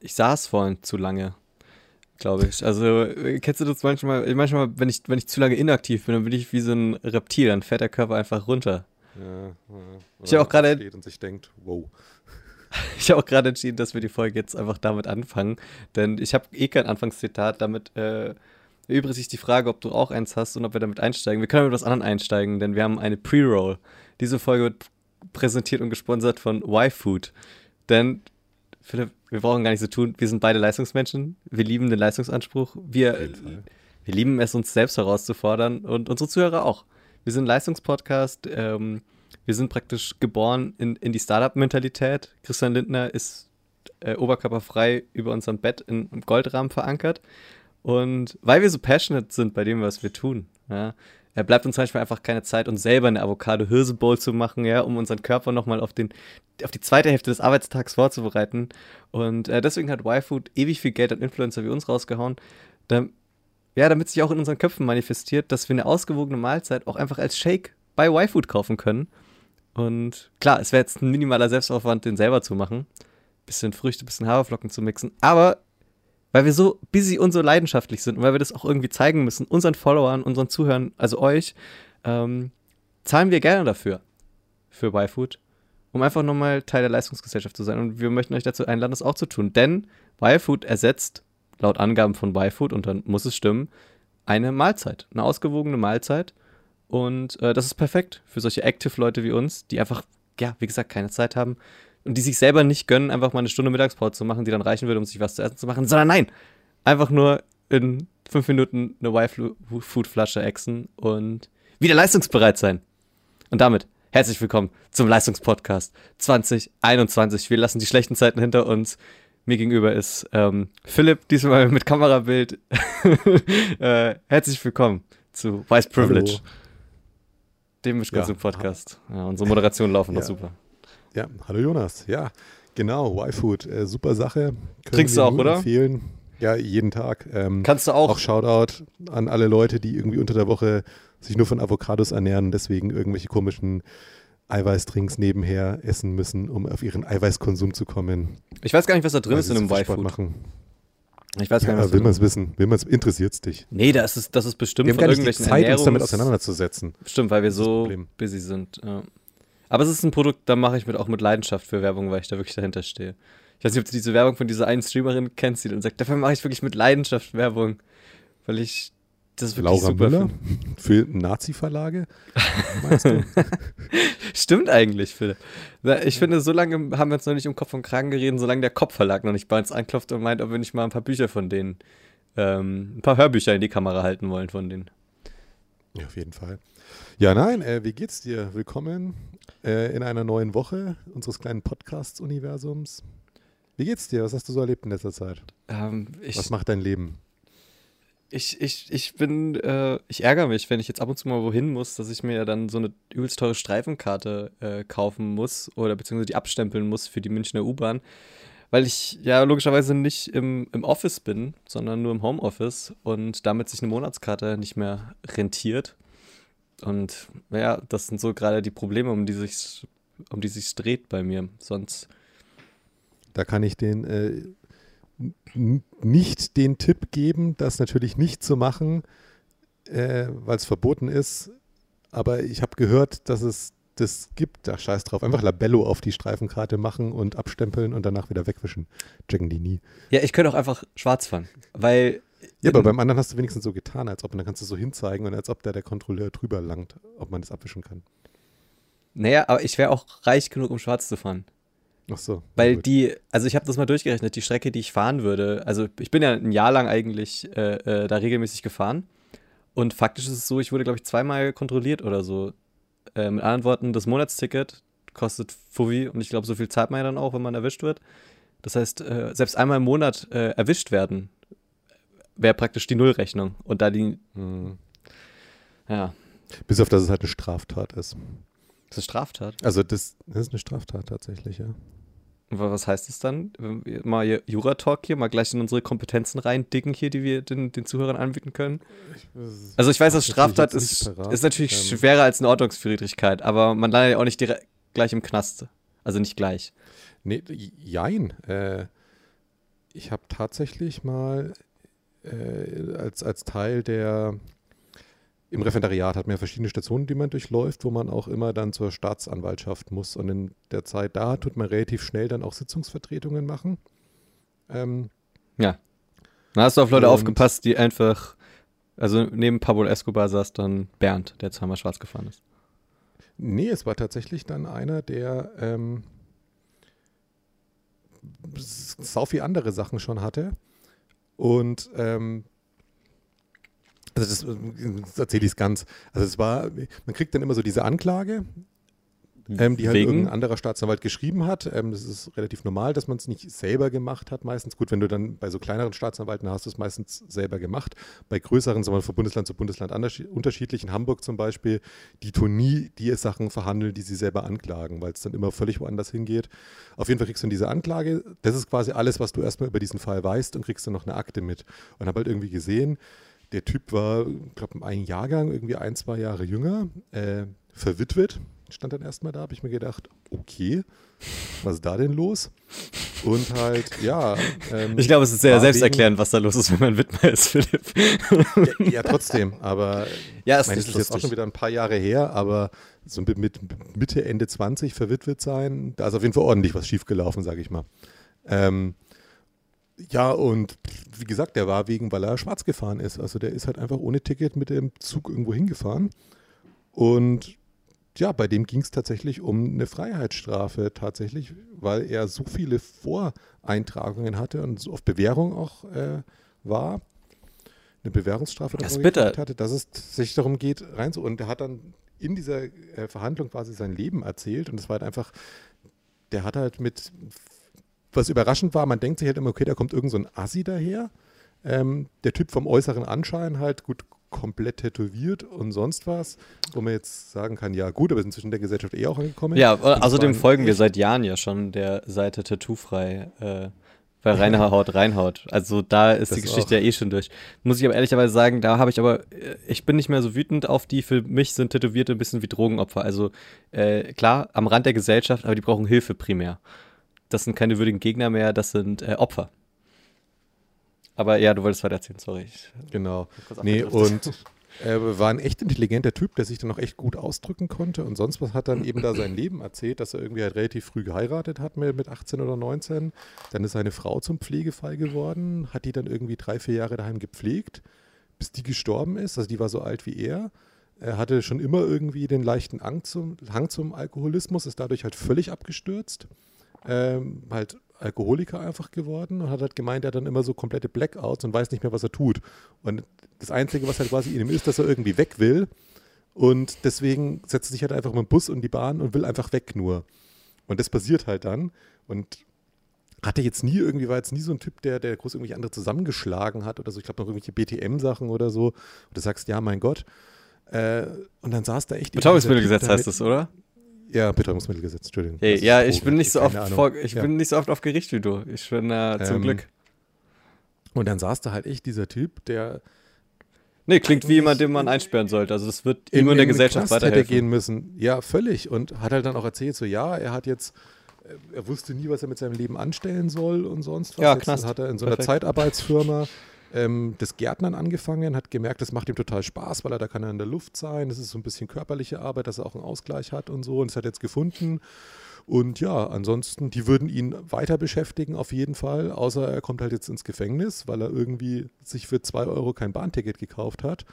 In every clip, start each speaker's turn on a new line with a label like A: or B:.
A: ich saß vorhin zu lange, glaube ich. Also, kennst du das manchmal? Manchmal, wenn ich, wenn ich zu lange inaktiv bin, dann bin ich wie so ein Reptil, dann fährt der Körper einfach runter. Ja, ja. Ich habe auch gerade.
B: und sich denkt, wow.
A: Ich habe auch gerade entschieden, dass wir die Folge jetzt einfach damit anfangen, denn ich habe eh kein Anfangszitat. Damit äh, erübrigt sich die Frage, ob du auch eins hast und ob wir damit einsteigen. Wir können mit was anderem einsteigen, denn wir haben eine Pre-Roll. Diese Folge wird präsentiert und gesponsert von Y-Food. Denn, Philipp, wir brauchen gar nicht so tun. Wir sind beide Leistungsmenschen. Wir lieben den Leistungsanspruch. Wir, wir lieben es, uns selbst herauszufordern und unsere Zuhörer auch. Wir sind Leistungspodcast. Ähm, wir sind praktisch geboren in, in die Startup-Mentalität. Christian Lindner ist äh, oberkörperfrei über unserem Bett in, im Goldrahmen verankert. Und weil wir so passionate sind bei dem, was wir tun, ja, er bleibt uns manchmal einfach keine Zeit, uns selber eine Avocado-Hirse-Bowl zu machen, ja, um unseren Körper nochmal auf, auf die zweite Hälfte des Arbeitstags vorzubereiten. Und äh, deswegen hat Y-Food ewig viel Geld an Influencer wie uns rausgehauen. Da, ja, damit sich auch in unseren Köpfen manifestiert, dass wir eine ausgewogene Mahlzeit auch einfach als Shake bei Y-Food kaufen können. Und klar, es wäre jetzt ein minimaler Selbstaufwand, den selber zu machen. Bisschen Früchte, bisschen Haferflocken zu mixen. Aber weil wir so busy und so leidenschaftlich sind und weil wir das auch irgendwie zeigen müssen, unseren Followern, unseren Zuhörern, also euch, ähm, zahlen wir gerne dafür, für YFood, um einfach nochmal Teil der Leistungsgesellschaft zu sein. Und wir möchten euch dazu einladen, das auch zu tun. Denn YFood ersetzt, laut Angaben von YFood, und dann muss es stimmen, eine Mahlzeit, eine ausgewogene Mahlzeit. Und äh, das ist perfekt für solche Active-Leute wie uns, die einfach, ja, wie gesagt, keine Zeit haben, und die sich selber nicht gönnen, einfach mal eine Stunde Mittagspause zu machen, die dann reichen würde, um sich was zu essen zu machen, sondern nein, einfach nur in fünf Minuten eine Y-Food-Flasche exen und wieder leistungsbereit sein. Und damit herzlich willkommen zum Leistungspodcast 2021. Wir lassen die schlechten Zeiten hinter uns. Mir gegenüber ist ähm, Philipp, diesmal mit Kamerabild. äh, herzlich willkommen zu Vice Privilege, Hallo. dem Wisconsin-Podcast. Ja, unsere Moderationen laufen ja. noch super.
B: Ja, hallo Jonas. Ja, genau, Y-Food, äh, super Sache. Können
A: Trinkst du auch, oder?
B: Empfehlen. Ja, jeden Tag.
A: Ähm, Kannst du auch.
B: Auch Shoutout an alle Leute, die irgendwie unter der Woche sich nur von Avocados ernähren, deswegen irgendwelche komischen Eiweißtrinks nebenher essen müssen, um auf ihren Eiweißkonsum zu kommen.
A: Ich weiß gar nicht, was da drin ist in einem Y-Food.
B: machen.
A: Ich weiß gar
B: nicht, was will man es wissen? Will man es interessiert es dich?
A: Nee, das ist, das ist bestimmt
B: wir haben von gar nicht die Zeit, Ernährungs uns damit auseinanderzusetzen.
A: Stimmt, weil wir so busy sind. Ja. Aber es ist ein Produkt, da mache ich mit, auch mit Leidenschaft für Werbung, weil ich da wirklich dahinter stehe. Ich weiß nicht, ob du diese Werbung von dieser einen Streamerin kennst, die dann sagt, dafür mache ich wirklich mit Leidenschaft Werbung, weil ich das wirklich
B: Laura
A: super
B: Müller für Nazi-Verlage?
A: Stimmt eigentlich, Philipp. Ich finde, so lange haben wir uns noch nicht um Kopf und Kragen geredet, solange der Kopfverlag noch nicht bei uns anklopft und meint, ob wir nicht mal ein paar Bücher von denen, ähm, ein paar Hörbücher in die Kamera halten wollen von denen.
B: Ja, auf jeden Fall. Ja, nein, äh, wie geht's dir? Willkommen äh, in einer neuen Woche unseres kleinen Podcasts-Universums. Wie geht's dir? Was hast du so erlebt in letzter Zeit?
A: Ähm, ich,
B: Was macht dein Leben?
A: Ich, ich, ich bin, äh, ich ärgere mich, wenn ich jetzt ab und zu mal wohin muss, dass ich mir ja dann so eine übelst teure Streifenkarte äh, kaufen muss oder beziehungsweise die abstempeln muss für die Münchner U-Bahn, weil ich ja logischerweise nicht im, im Office bin, sondern nur im Homeoffice und damit sich eine Monatskarte nicht mehr rentiert. Und ja, das sind so gerade die Probleme, um die sich um die sich dreht bei mir. Sonst.
B: Da kann ich den äh, nicht den Tipp geben, das natürlich nicht zu machen, äh, weil es verboten ist. Aber ich habe gehört, dass es das gibt. Da scheiß drauf. Einfach Labello auf die Streifenkarte machen und abstempeln und danach wieder wegwischen. Checken die nie.
A: Ja, ich könnte auch einfach schwarz fahren, weil
B: ja, aber beim anderen hast du wenigstens so getan, als ob, und dann kannst du so hinzeigen und als ob da der Kontrolleur drüber langt, ob man das abwischen kann.
A: Naja, aber ich wäre auch reich genug, um schwarz zu fahren.
B: Ach so.
A: Weil die, also ich habe das mal durchgerechnet, die Strecke, die ich fahren würde, also ich bin ja ein Jahr lang eigentlich äh, äh, da regelmäßig gefahren. Und faktisch ist es so, ich wurde, glaube ich, zweimal kontrolliert oder so. Äh, mit anderen Worten, das Monatsticket kostet Fuvi und ich glaube, so viel zahlt man ja dann auch, wenn man erwischt wird. Das heißt, äh, selbst einmal im Monat äh, erwischt werden, wäre praktisch die Nullrechnung. Und da die. Hm. Ja.
B: Bis auf, dass es halt eine Straftat ist.
A: Das ist Straftat?
B: Also, das, das ist eine Straftat tatsächlich, ja.
A: Was heißt das dann? Mal Jura-Talk hier, mal gleich in unsere Kompetenzen reindicken hier, die wir den, den Zuhörern anbieten können. also ich weiß, dass Straftat ist, ist natürlich ähm. schwerer als eine Ordnungswidrigkeit, aber man landet ja auch nicht direkt gleich im Knast. Also nicht gleich.
B: Nee, jein. Äh, ich habe tatsächlich mal äh, als, als Teil der, im Referendariat hat man ja verschiedene Stationen, die man durchläuft, wo man auch immer dann zur Staatsanwaltschaft muss. Und in der Zeit da tut man relativ schnell dann auch Sitzungsvertretungen machen. Ähm,
A: ja. Da hast du auf Leute aufgepasst, die einfach, also neben Pablo Escobar saß dann Bernd, der zweimal schwarz gefahren ist.
B: Nee, es war tatsächlich dann einer, der ähm, sau viel andere Sachen schon hatte. Und ähm, also das, das erzähle ich es ganz. Also es war, man kriegt dann immer so diese Anklage, ähm, die halt Wegen? irgendein anderer Staatsanwalt geschrieben hat. Ähm, das ist relativ normal, dass man es nicht selber gemacht hat meistens. Gut, wenn du dann bei so kleineren Staatsanwalten hast du es meistens selber gemacht. Bei größeren, sondern von Bundesland zu Bundesland unterschiedlich. In Hamburg zum Beispiel, die tun nie die Sachen verhandeln, die sie selber anklagen, weil es dann immer völlig woanders hingeht. Auf jeden Fall kriegst du dann diese Anklage. Das ist quasi alles, was du erstmal über diesen Fall weißt und kriegst dann noch eine Akte mit. Und habe halt irgendwie gesehen, der Typ war, ich glaube, ein Jahrgang, irgendwie ein, zwei Jahre jünger, äh, verwitwet, stand dann erstmal da, habe ich mir gedacht, okay, was ist da denn los? Und halt, ja.
A: Ähm, ich glaube, es ist sehr selbsterklärend, was da los ist, wenn man Widmer ist, Philipp.
B: ja, ja, trotzdem, aber ja, es meine, ist, ist jetzt auch schon wieder ein paar Jahre her, aber so mit, mit Mitte, Ende 20 verwitwet sein, da ist auf jeden Fall ordentlich was schiefgelaufen, sage ich mal. Ähm, ja, und wie gesagt, der war wegen, weil er schwarz gefahren ist. Also der ist halt einfach ohne Ticket mit dem Zug irgendwo hingefahren. Und ja, bei dem ging es tatsächlich um eine Freiheitsstrafe tatsächlich, weil er so viele Voreintragungen hatte und so auf Bewährung auch äh, war. Eine Bewährungsstrafe
A: das
B: hatte, dass es sich darum geht, rein. Und er hat dann in dieser äh, Verhandlung quasi sein Leben erzählt und es war halt einfach, der hat halt mit, was überraschend war, man denkt sich halt immer, okay, da kommt irgend so ein Assi daher. Ähm, der Typ vom äußeren Anschein halt, gut, komplett tätowiert und sonst was, wo man jetzt sagen kann, ja gut, aber sind zwischen der Gesellschaft eh auch angekommen.
A: Ja, außerdem folgen wir seit Jahren ja schon der Seite Tattoofrei, äh, bei Rainer Haut reinhaut. Also da ist das die Geschichte auch. ja eh schon durch. Muss ich aber ehrlicherweise sagen, da habe ich aber, äh, ich bin nicht mehr so wütend auf die, für mich sind Tätowierte ein bisschen wie Drogenopfer. Also äh, klar, am Rand der Gesellschaft, aber die brauchen Hilfe primär. Das sind keine würdigen Gegner mehr, das sind äh, Opfer. Aber ja, du wolltest weiter erzählen, sorry.
B: genau. Nee, und er war ein echt intelligenter Typ, der sich dann auch echt gut ausdrücken konnte. Und sonst was hat dann eben da sein Leben erzählt, dass er irgendwie halt relativ früh geheiratet hat mit 18 oder 19. Dann ist seine Frau zum Pflegefall geworden, hat die dann irgendwie drei, vier Jahre daheim gepflegt, bis die gestorben ist. Also die war so alt wie er. Er hatte schon immer irgendwie den leichten Hang zum, Hang zum Alkoholismus, ist dadurch halt völlig abgestürzt. Ähm, halt Alkoholiker einfach geworden und hat halt gemeint, er hat dann immer so komplette Blackouts und weiß nicht mehr, was er tut. Und das Einzige, was halt quasi in ihm ist, dass er irgendwie weg will. Und deswegen setzt er sich halt einfach mit dem Bus und die Bahn und will einfach weg nur. Und das passiert halt dann. Und hatte jetzt nie irgendwie, war jetzt nie so ein Typ, der, der groß irgendwie andere zusammengeschlagen hat oder so. Ich glaube noch irgendwelche BTM-Sachen oder so. Und du sagst, ja, mein Gott. Äh, und dann saß da echt.
A: Betäubungsmittelgesetz heißt das, oder?
B: Ja, Betäubungsmittelgesetz, Entschuldigung.
A: Hey, ja, ich bin nicht so oft vor, ich ja. bin nicht so oft auf Gericht wie du. Ich bin äh, zum ähm, Glück.
B: Und dann saß da halt echt dieser Typ, der
A: Nee, klingt wie jemand, den man einsperren sollte. Also es wird in, immer in der Gesellschaft Knast weiterhelfen.
B: hätte gehen müssen. Ja, völlig. Und hat halt dann auch erzählt, so ja, er hat jetzt, äh, er wusste nie, was er mit seinem Leben anstellen soll und sonst was.
A: Ja,
B: jetzt
A: Knast.
B: hat er in so einer Perfekt. Zeitarbeitsfirma ähm, das Gärtnern angefangen, hat gemerkt, das macht ihm total Spaß, weil er da kann er in der Luft sein. Das ist so ein bisschen körperliche Arbeit, dass er auch einen Ausgleich hat und so. Und das hat er jetzt gefunden. Und ja, ansonsten, die würden ihn weiter beschäftigen auf jeden Fall, außer er kommt halt jetzt ins Gefängnis, weil er irgendwie sich für zwei Euro kein Bahnticket gekauft hat.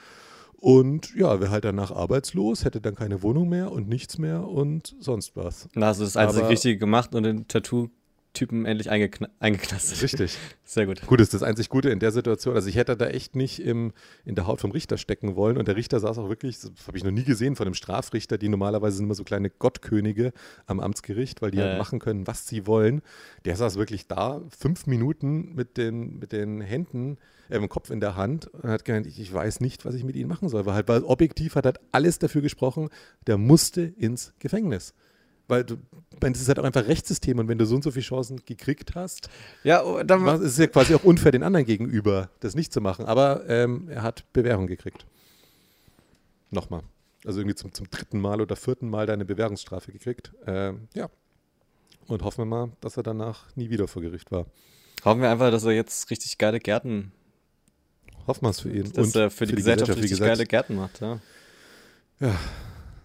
B: Und ja, wäre halt danach arbeitslos, hätte dann keine Wohnung mehr und nichts mehr und sonst was.
A: Na, also das einzige Richtige gemacht und den Tattoo Typen endlich eingekn eingeknastet.
B: Richtig.
A: Sehr gut.
B: Gut, ist das einzig Gute in der Situation. Also ich hätte da echt nicht im, in der Haut vom Richter stecken wollen. Und der Richter saß auch wirklich, das habe ich noch nie gesehen von einem Strafrichter, die normalerweise sind immer so kleine Gottkönige am Amtsgericht, weil die äh. halt machen können, was sie wollen. Der saß wirklich da, fünf Minuten mit den, mit den Händen, äh, im Kopf in der Hand und hat gemeint, ich, ich weiß nicht, was ich mit ihnen machen soll. Weil halt, weil objektiv hat halt alles dafür gesprochen, der musste ins Gefängnis. Weil du, das ist halt auch einfach Rechtssystem und wenn du so und so viele Chancen gekriegt hast,
A: ja, oh, dann
B: ist es ja quasi auch unfair den anderen gegenüber, das nicht zu machen. Aber ähm, er hat Bewährung gekriegt. Nochmal. Also irgendwie zum, zum dritten Mal oder vierten Mal deine Bewährungsstrafe gekriegt. Ähm, ja. Und hoffen wir mal, dass er danach nie wieder vor Gericht war.
A: Hoffen wir einfach, dass er jetzt richtig geile Gärten.
B: Hoffen wir es für ihn.
A: Dass
B: Und
A: er für die,
B: für die
A: Gesellschaft,
B: Gesellschaft,
A: richtig geile Gärten macht, ja.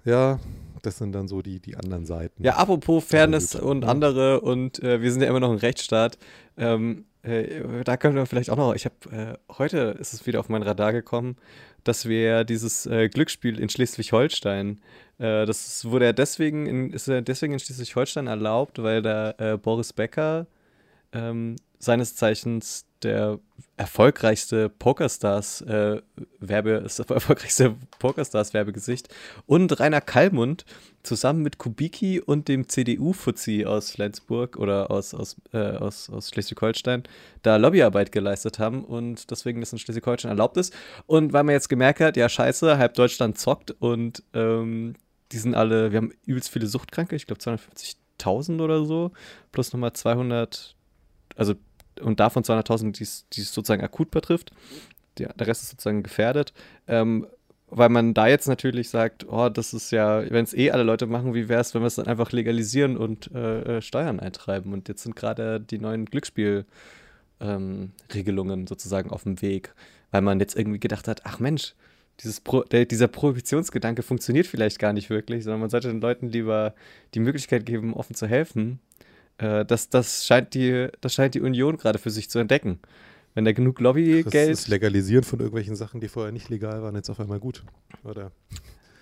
B: Ja, das sind dann so die, die anderen Seiten.
A: Ja, apropos Fairness
B: gut.
A: und
B: Ja.
A: andere und äh, wir sind ja immer noch ein Rechtsstaat. Ähm, äh, da können wir vielleicht auch noch, ich habe, äh, heute ist es wieder auf mein Radar gekommen, dass wir dieses äh, Glücksspiel in Schleswig-Holstein, äh, das wurde ja deswegen in, ist ja deswegen in Schleswig-Holstein erlaubt, weil da äh, Boris Becker, ähm, seines Zeichens der erfolgreichste Pokerstars äh, Werbe, das erfolgreichste Pokerstars Werbegesicht und Rainer Kallmund zusammen mit Kubicki und dem CDU-Fuzzi aus Flensburg oder aus, aus, äh, aus, aus Schleswig-Holstein da Lobbyarbeit geleistet haben und deswegen das in Schleswig-Holstein erlaubt ist. Und weil man jetzt gemerkt hat, ja scheiße, halb Deutschland zockt und ähm, die sind alle, wir haben übelst viele Suchtkranke, ich glaube 250.000 oder so, plus nochmal 200, also und davon 200.000, die es sozusagen akut betrifft. Der, der Rest ist sozusagen gefährdet. Ähm, weil man da jetzt natürlich sagt, oh, das ist ja, wenn es eh alle Leute machen, wie wäre es, wenn wir es dann einfach legalisieren und äh, äh, Steuern eintreiben? Und jetzt sind gerade die neuen Glücksspielregelungen sozusagen auf dem Weg, weil man jetzt irgendwie gedacht hat, ach Mensch, Pro der, dieser Prohibitionsgedanke funktioniert vielleicht gar nicht wirklich, sondern man sollte den Leuten lieber die Möglichkeit geben, offen zu helfen. Äh, das, das, scheint die, das scheint die Union gerade für sich zu entdecken. Wenn da genug
B: das
A: Lobbygeld.
B: ist Legalisieren von irgendwelchen Sachen, die vorher nicht legal waren, jetzt auf einmal gut. Oder?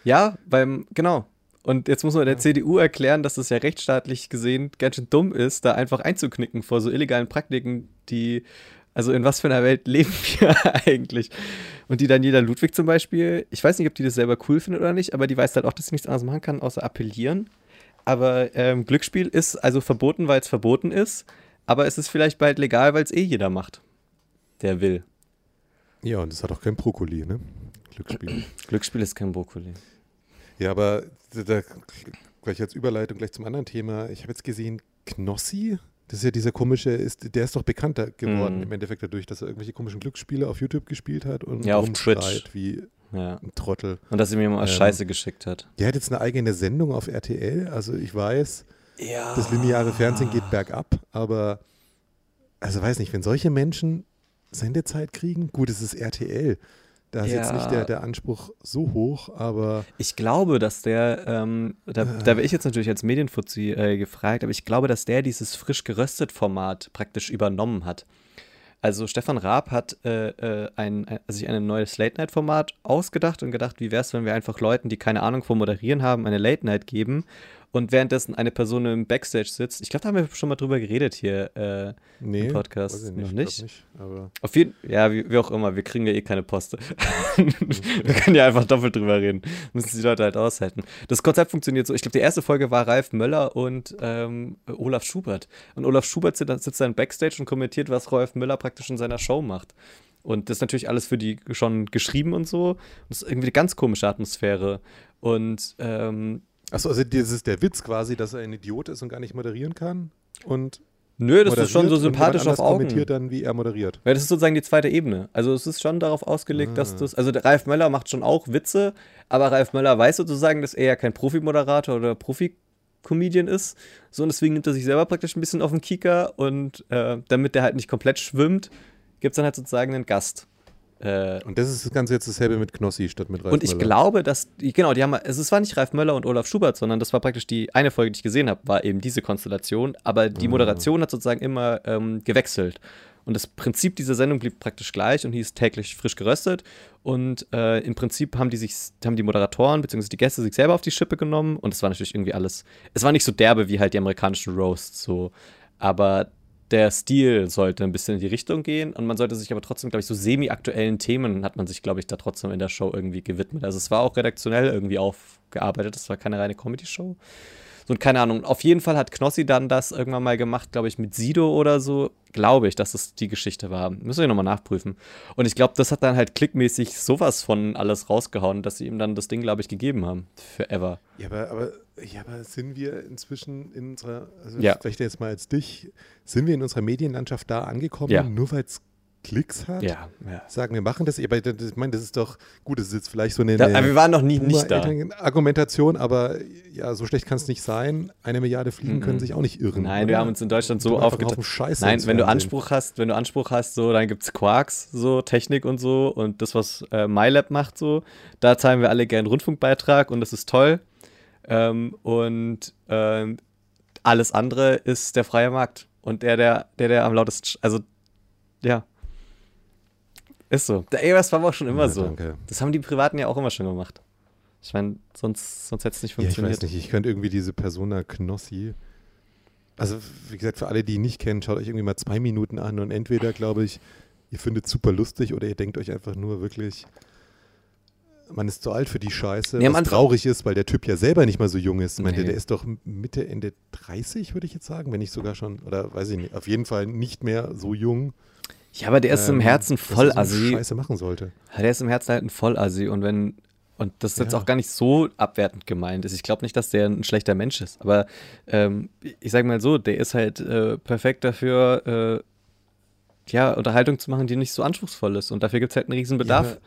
A: Ja, beim, genau. Und jetzt muss man der CDU erklären, dass das ja rechtsstaatlich gesehen ganz schön dumm ist, da einfach einzuknicken vor so illegalen Praktiken, die, also in was für einer Welt leben wir eigentlich? Und die Daniela Ludwig zum Beispiel, ich weiß nicht, ob die das selber cool findet oder nicht, aber die weiß halt auch, dass sie nichts anderes machen kann, außer appellieren. Aber ähm, Glücksspiel ist also verboten, weil es verboten ist, aber es ist vielleicht bald legal, weil es eh jeder macht, der will.
B: Ja, und es hat auch kein Brokkoli, ne? Glücksspiel.
A: Glücksspiel ist kein Brokkoli.
B: ja, aber da, da, gleich als Überleitung gleich zum anderen Thema. Ich habe jetzt gesehen, Knossi, das ist ja dieser komische, ist, der ist doch bekannter geworden
A: Mhm.
B: im Endeffekt dadurch, dass er irgendwelche komischen Glücksspiele auf YouTube gespielt hat und
A: Ja, auf Twitch.
B: wie
A: Ja.
B: ein Trottel.
A: Und dass sie mir mal
B: Ähm,
A: Scheiße geschickt hat.
B: Der hat jetzt eine eigene Sendung auf RTL. Also ich weiß,
A: Ja.
B: das lineare Fernsehen geht bergab, aber also weiß nicht, wenn solche Menschen Sendezeit kriegen, gut, es ist RTL. Da ist jetzt
A: Ja.
B: nicht der, der Anspruch so hoch, aber
A: Ich glaube, dass der, ähm, da,
B: Ah.
A: da wäre ich jetzt natürlich als Medienfuzzi äh, gefragt, aber ich glaube, dass der dieses frisch geröstet Format praktisch übernommen hat. Also Stefan Raab hat äh, äh, ein, ein, sich ein neues Late-Night-Format ausgedacht und gedacht, wie wäre es, wenn wir einfach Leuten, die keine Ahnung vom Moderieren haben, eine Late-Night geben und währenddessen eine Person im Backstage sitzt. Ich glaube, da haben wir schon mal drüber geredet hier. Äh,
B: nee,
A: Im Podcast
B: weiß ich
A: noch
B: ich
A: nicht?
B: nicht aber
A: auf jeden ja, wie, wie auch immer, wir kriegen ja eh keine Poste. wir können ja einfach doppelt drüber reden. Müssen die Leute halt aushalten. Das Konzept funktioniert so. Ich glaube, die erste Folge war Ralf Möller und ähm, Olaf Schubert. Und Olaf Schubert sitzt, sitzt dann Backstage und kommentiert, was Ralf Möller praktisch in seiner Show macht. Und das ist natürlich alles für die schon geschrieben und so. Und das ist irgendwie eine ganz komische Atmosphäre. Und ähm,
B: Achso, also das ist der Witz quasi, dass er ein Idiot ist und gar nicht moderieren kann. Und
A: nö, das ist schon so sympathisch auf Augen.
B: kommentiert dann, wie er moderiert.
A: Weil das ist sozusagen die zweite Ebene. Also es ist schon darauf ausgelegt, dass
B: Ah.
A: das. Also der Ralf Möller macht schon auch Witze, aber Ralf Möller weiß sozusagen, dass er ja kein Profimoderator oder Profi-Comedian ist. So, und deswegen nimmt er sich selber praktisch ein bisschen auf den Kieker und äh, damit der halt nicht komplett schwimmt, gibt es dann halt sozusagen einen Gast. Äh,
B: Und das ist das Ganze jetzt dasselbe mit Knossi statt mit Ralf
A: und ich
B: Möller.
A: glaube, dass, die, genau, die haben, also es war nicht Ralf Möller und Olaf Schubert, sondern das war praktisch die eine Folge, die ich gesehen habe, war eben diese Konstellation. Aber die
B: Ah.
A: Moderation hat sozusagen immer ähm, gewechselt. Und das Prinzip dieser Sendung blieb praktisch gleich und hieß täglich frisch geröstet. Und äh, im Prinzip haben die sich, haben die Moderatoren bzw. die Gäste sich selber auf die Schippe genommen. Und es war natürlich irgendwie alles. Es war nicht so derbe wie halt die amerikanischen Roasts so. Aber der Stil sollte ein bisschen in die Richtung gehen und man sollte sich aber trotzdem, glaube ich, so semi-aktuellen Themen hat man sich, glaube ich, da trotzdem in der Show irgendwie gewidmet. Also es war auch redaktionell irgendwie aufgearbeitet, es war keine reine Comedy-Show. So, und keine Ahnung. Auf jeden Fall hat Knossi dann das irgendwann mal gemacht, glaube ich, mit Sido oder so. Glaube ich, dass das die Geschichte war. Müssen wir nochmal nachprüfen. Und ich glaube, das hat dann halt klickmäßig sowas von alles rausgehauen, dass sie ihm dann das Ding, glaube ich, gegeben haben. Für ever.
B: Ja, aber, aber, ja, aber sind wir inzwischen in unserer, also
A: Ja.
B: vielleicht jetzt mal als dich, sind wir in unserer Medienlandschaft da angekommen,
A: Ja.
B: nur weil es Klicks hat,
A: Ja, ja.
B: sagen, wir machen das. Ich meine, das ist doch, gut, das ist jetzt vielleicht so eine,
A: Da, wir waren noch nie nicht da.
B: Argumentation, aber ja, so schlecht kann es nicht sein. Eine Milliarde Fliegen können sich auch nicht irren.
A: Nein,
B: oder?
A: wir haben uns in Deutschland so aufgeteilt.
B: Scheiße
A: Nein, wenn du. Anspruch hast, wenn du Anspruch hast, so, dann gibt's Quarks, so Technik und so und das, was äh, MyLab macht, so, da zahlen wir alle gern Rundfunkbeitrag und das ist toll. Ähm, und ähm, alles andere ist der freie Markt und der, der, der, der am lautesten, also ja, ist so. Der EOS war aber auch schon immer
B: Ja,
A: so.
B: danke.
A: Das haben die Privaten ja auch immer schon gemacht. Ich meine, sonst, sonst hätte es nicht
B: Ja, ich
A: funktioniert.
B: weiß nicht, ich könnte irgendwie diese Persona Knossi. Also, wie gesagt, für alle, die ihn nicht kennen, schaut euch irgendwie mal zwei Minuten an und entweder, glaube ich, ihr findet es super lustig oder ihr denkt euch einfach nur wirklich, man ist zu alt für die Scheiße.
A: Nee,
B: was traurig ist, weil der Typ ja selber nicht mal so jung ist. Ich meine,
A: Nee.
B: der ist doch Mitte, Ende 30, würde ich jetzt sagen, wenn nicht sogar schon, oder weiß ich nicht, auf jeden Fall nicht mehr so jung.
A: Ja, aber der ist im
B: ähm,
A: Herzen
B: dass er
A: voll assi.
B: Scheiße machen sollte.
A: Ja, der ist im Herzen halt ein Vollassi und wenn und das ist jetzt
B: Ja.
A: auch gar nicht so abwertend gemeint ist. Ich glaube nicht, dass der ein schlechter Mensch ist, aber ähm, ich sage mal so, der ist halt äh, perfekt dafür, äh, ja, Unterhaltung zu machen, die nicht so anspruchsvoll ist und dafür gibt es halt einen riesen Bedarf.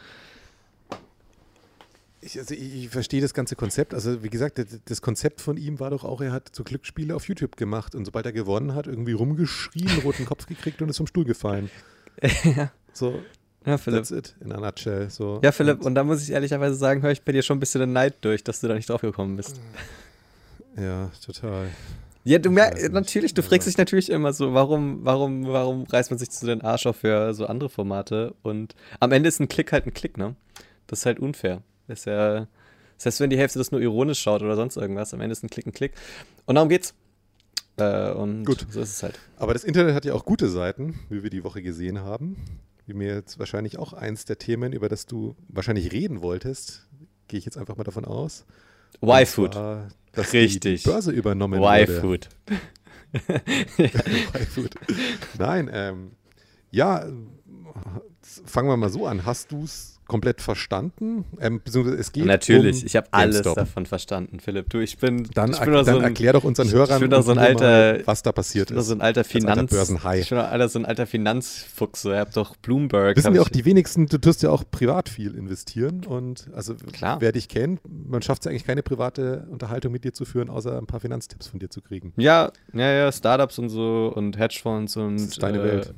B: Ich, also ich, ich verstehe das ganze Konzept. Also wie gesagt, das, das Konzept von ihm war doch auch, er hat so Glücksspiele auf YouTube gemacht und sobald er gewonnen hat, irgendwie rumgeschrien, roten Kopf gekriegt und ist vom Stuhl gefallen. So,
A: Ja, Philipp.
B: that's it, in a nutshell. So.
A: Ja, Philipp, und da muss ich ehrlicherweise sagen, höre ich bei dir schon ein bisschen den Neid durch, dass du da nicht drauf gekommen bist.
B: Ja, total.
A: Ja, du merkst, natürlich, du fragst dich natürlich immer so, warum, warum, warum reißt man sich zu den Arsch auf für so andere Formate? Und am Ende ist ein Klick halt ein Klick, ne? Das ist halt unfair. Das ist ja, das heißt, wenn die Hälfte das nur ironisch schaut oder sonst irgendwas, am Ende ist ein Klick ein Klick. Und darum geht's. Äh, und
B: Gut.
A: so ist es halt.
B: Aber das Internet hat ja auch gute Seiten, wie wir die Woche gesehen haben. Wie mir jetzt wahrscheinlich auch eins der Themen, über das du wahrscheinlich reden wolltest, gehe ich jetzt einfach mal davon aus.
A: Y-Food.
B: Dass
A: Richtig.
B: die Börse übernommen.
A: Y-Food.
B: Y-Food. Nein, ähm, ja, fangen wir mal so an. Hast du es komplett verstanden? Ähm, es geht
A: Natürlich,
B: um
A: ich habe alles davon verstanden, Philipp. Du, ich bin,
B: Dann,
A: ich bin
B: dann
A: so ein,
B: erklär doch unseren
A: ich-
B: Hörern,
A: ich so alter-
B: mal, was da passiert
A: ich bin
B: ist.
A: so ein alter
B: alter
A: Finanz...
B: Börsenhai.
A: Ich bin doch alter, so ein alter Finanzfuchs. so. Ihr habt doch Bloomberg.
B: Wissen ja auch
A: ich-
B: die wenigsten, du tust ja auch privat viel investieren und also
A: Klar.
B: wer dich kennt, man schafft es eigentlich keine private Unterhaltung mit dir zu führen, außer ein paar Finanztipps von dir zu kriegen.
A: Ja, ja, ja, Startups und so und Hedgefonds und
B: Das ist deine
A: äh,
B: Welt.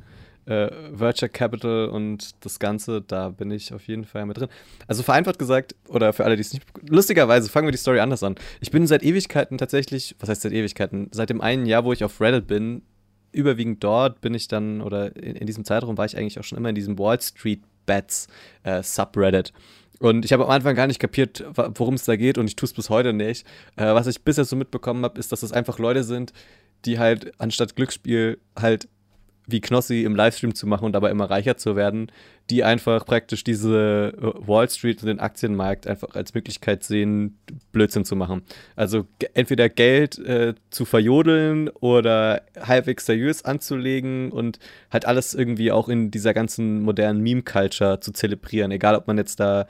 A: Äh, Venture Capital und das Ganze, da bin ich auf jeden Fall mit drin. Also vereinfacht gesagt, oder für alle, die es nicht. Lustigerweise, fangen wir die Story anders an. Ich bin seit Ewigkeiten tatsächlich, was heißt seit Ewigkeiten? Seit dem einen Jahr, wo ich auf Reddit bin, überwiegend dort bin ich dann, oder in, in diesem Zeitraum war ich eigentlich auch schon immer in diesem Wall Street Bets äh, Subreddit. Und ich habe am Anfang gar nicht kapiert, worum es da geht und ich tue es bis heute nicht. Äh, was ich bisher so mitbekommen habe, ist, dass es einfach Leute sind, die halt anstatt Glücksspiel halt wie Knossi im Livestream zu machen und dabei immer reicher zu werden, die einfach praktisch diese äh, Wall Street und den Aktienmarkt einfach als Möglichkeit sehen, Blödsinn zu machen. Also entweder Geld äh, zu verjodeln oder halbwegs seriös anzulegen und halt alles irgendwie auch in dieser ganzen modernen Meme-Culture zu zelebrieren. Egal, ob man jetzt da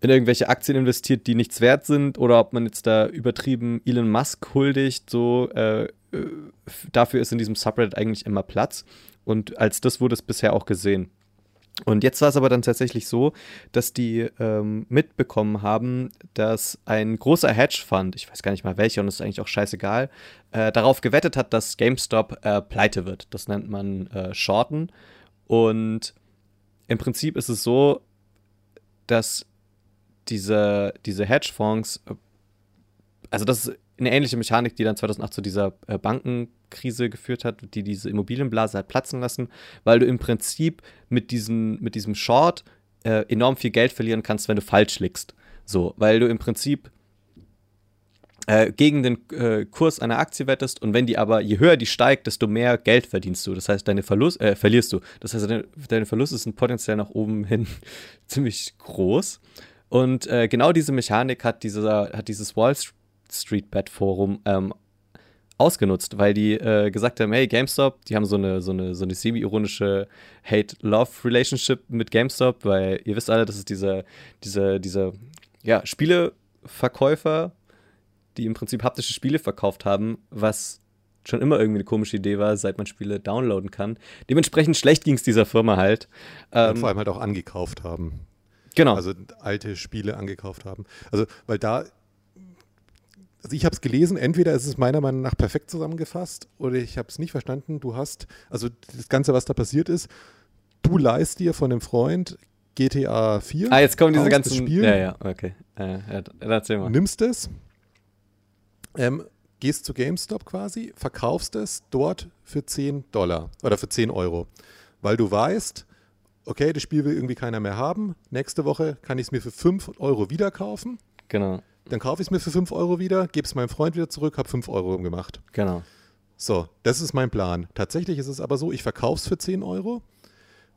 A: in irgendwelche Aktien investiert, die nichts wert sind, oder ob man jetzt da übertrieben Elon Musk huldigt, so äh, dafür ist in diesem Subreddit eigentlich immer Platz. Und als das wurde es bisher auch gesehen. Und jetzt war es aber dann tatsächlich so, dass die ähm, mitbekommen haben, dass ein großer Hedgefonds, ich weiß gar nicht mal welcher und ist eigentlich auch scheißegal, äh, darauf gewettet hat, dass GameStop äh, pleite wird. Das nennt man äh, Shorten. Und im Prinzip ist es so, dass diese, diese Hedgefonds, äh, also das ist eine ähnliche Mechanik, die dann 2008 zu dieser äh, Bankenkrise geführt hat, die diese Immobilienblase hat platzen lassen, weil du im Prinzip mit, diesen, mit diesem Short äh, enorm viel Geld verlieren kannst, wenn du falsch liegst. So, weil du im Prinzip äh, gegen den äh, Kurs einer Aktie wettest und wenn die aber, je höher die steigt, desto mehr Geld verdienst du. Das heißt, deine Verlust, äh, verlierst du. Das heißt, deine, deine Verluste sind potenziell nach oben hin ziemlich groß. Und äh, genau diese Mechanik hat, dieser, hat dieses Wall Street Bet Forum ähm, ausgenutzt, weil die äh, gesagt haben, hey, GameStop, die haben so eine, so eine, so eine semi-ironische Hate-Love-Relationship mit GameStop, weil ihr wisst alle, das ist dieser, dieser, dieser, ja, Spieleverkäufer, die im Prinzip haptische Spiele verkauft haben, was schon immer irgendwie eine komische Idee war, seit man Spiele downloaden kann. Dementsprechend schlecht ging es dieser Firma halt.
B: Ähm, und vor allem halt auch angekauft haben.
A: Genau.
B: Also alte Spiele angekauft haben. Also, weil da also ich habe es gelesen, entweder ist es meiner Meinung nach perfekt zusammengefasst oder ich habe es nicht verstanden. Du hast, also das Ganze, was da passiert ist, du leist dir von einem Freund GTA 4.
A: Ah, jetzt kommen diese ganzen
B: Spiel.
A: Ja, ja, okay. Äh, ja, erzähl mal.
B: Nimmst es, ähm, gehst zu GameStop quasi, verkaufst es dort für 10 Dollar oder für 10 Euro, weil du weißt, okay, das Spiel will irgendwie keiner mehr haben. Nächste Woche kann ich es mir für 5 Euro wieder kaufen.
A: Genau.
B: Dann kaufe ich es mir für 5 Euro wieder, gebe es meinem Freund wieder zurück, habe 5 Euro gemacht.
A: Genau.
B: So, das ist mein Plan. Tatsächlich ist es aber so, ich verkaufe es für 10 Euro,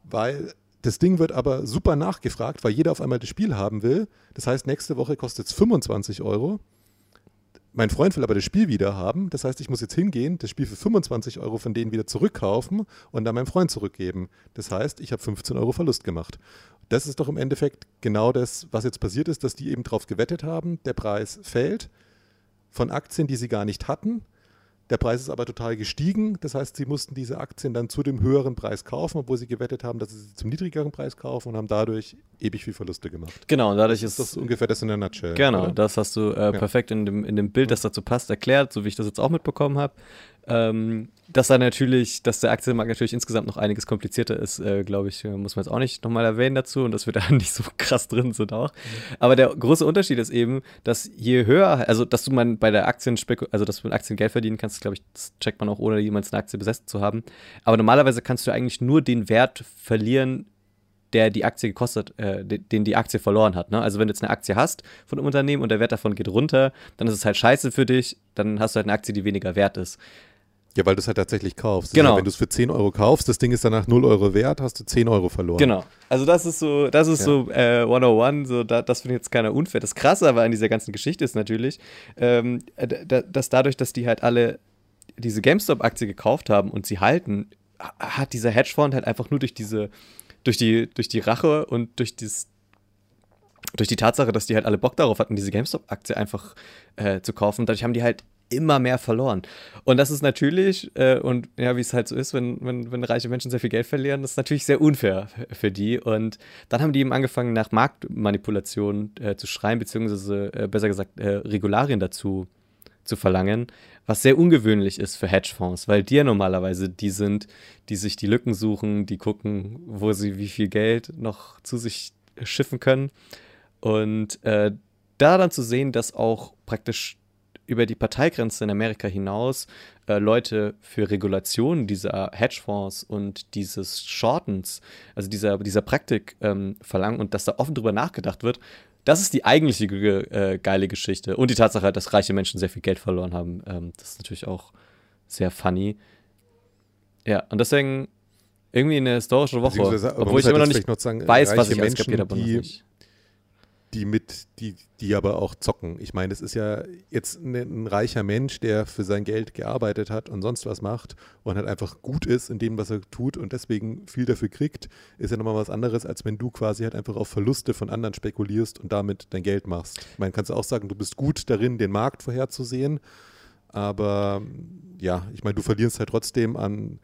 B: weil das Ding wird aber super nachgefragt, weil jeder auf einmal das Spiel haben will. Das heißt, nächste Woche kostet es 25 Euro. Mein Freund will aber das Spiel wieder haben. Das heißt, ich muss jetzt hingehen, das Spiel für 25 Euro von denen wieder zurückkaufen und dann meinem Freund zurückgeben. Das heißt, ich habe 15 Euro Verlust gemacht das ist doch im Endeffekt genau das, was jetzt passiert ist, dass die eben darauf gewettet haben, der Preis fällt von Aktien, die sie gar nicht hatten. Der Preis ist aber total gestiegen. Das heißt, sie mussten diese Aktien dann zu dem höheren Preis kaufen, obwohl sie gewettet haben, dass sie sie zum niedrigeren Preis kaufen und haben dadurch ewig viel Verluste gemacht.
A: Genau, und dadurch ist das
B: ungefähr das in der Nutshell.
A: Genau, oder? das hast du äh, perfekt in dem, in dem Bild, das dazu passt, erklärt, so wie ich das jetzt auch mitbekommen habe. Ähm, dass da natürlich, dass der Aktienmarkt natürlich insgesamt noch einiges komplizierter ist, äh, glaube ich, muss man jetzt auch nicht nochmal erwähnen dazu und dass wir da nicht so krass drin sind auch. Mhm. Aber der große Unterschied ist eben, dass je höher, also dass du man bei der Aktien, also dass du mit Aktien Geld verdienen kannst, glaube ich, das checkt man auch ohne jemals eine Aktie besessen zu haben. Aber normalerweise kannst du eigentlich nur den Wert verlieren, der die Aktie gekostet, äh, den die Aktie verloren hat. Ne? Also wenn du jetzt eine Aktie hast von einem Unternehmen und der Wert davon geht runter, dann ist es halt scheiße für dich, dann hast du halt eine Aktie, die weniger wert ist.
B: Ja, weil du es halt tatsächlich kaufst.
A: Genau.
B: Ja, wenn du es für 10 Euro kaufst, das Ding ist danach 0 Euro wert, hast du 10 Euro verloren.
A: Genau. Also das ist so, das ist ja. so äh, 101, so da, das finde ich jetzt keiner unfair. Das Krasse aber an dieser ganzen Geschichte ist natürlich, ähm, dass dadurch, dass die halt alle diese GameStop-Aktie gekauft haben und sie halten, hat dieser Hedgefonds halt einfach nur durch diese, durch die, durch die Rache und durch dieses durch die Tatsache, dass die halt alle Bock darauf hatten, diese GameStop-Aktie einfach äh, zu kaufen, dadurch haben die halt immer mehr verloren. Und das ist natürlich, äh, und ja, wie es halt so ist, wenn, wenn, wenn reiche Menschen sehr viel Geld verlieren, das ist natürlich sehr unfair für die. Und dann haben die eben angefangen, nach Marktmanipulation äh, zu schreien, beziehungsweise äh, besser gesagt, äh, Regularien dazu zu verlangen, was sehr ungewöhnlich ist für Hedgefonds, weil die ja normalerweise die sind, die sich die Lücken suchen, die gucken, wo sie wie viel Geld noch zu sich schiffen können. Und äh, da dann zu sehen, dass auch praktisch über die Parteigrenze in Amerika hinaus äh, Leute für Regulationen dieser Hedgefonds und dieses Shortens, also dieser, dieser Praktik ähm, verlangen und dass da offen drüber nachgedacht wird, das ist die eigentliche äh, geile Geschichte. Und die Tatsache, dass reiche Menschen sehr viel Geld verloren haben, ähm, das ist natürlich auch sehr funny. Ja, und deswegen irgendwie eine historische Woche, obwohl ich immer noch nicht noch sagen, weiß, was ich Menschen, kapiert habe. Die,
B: die mit, die, die aber auch zocken. Ich meine, es ist ja jetzt ein, ein, reicher Mensch, der für sein Geld gearbeitet hat und sonst was macht und halt einfach gut ist in dem, was er tut und deswegen viel dafür kriegt, ist ja nochmal was anderes, als wenn du quasi halt einfach auf Verluste von anderen spekulierst und damit dein Geld machst. Ich meine, kannst du auch sagen, du bist gut darin, den Markt vorherzusehen, aber ja, ich meine, du verlierst halt trotzdem an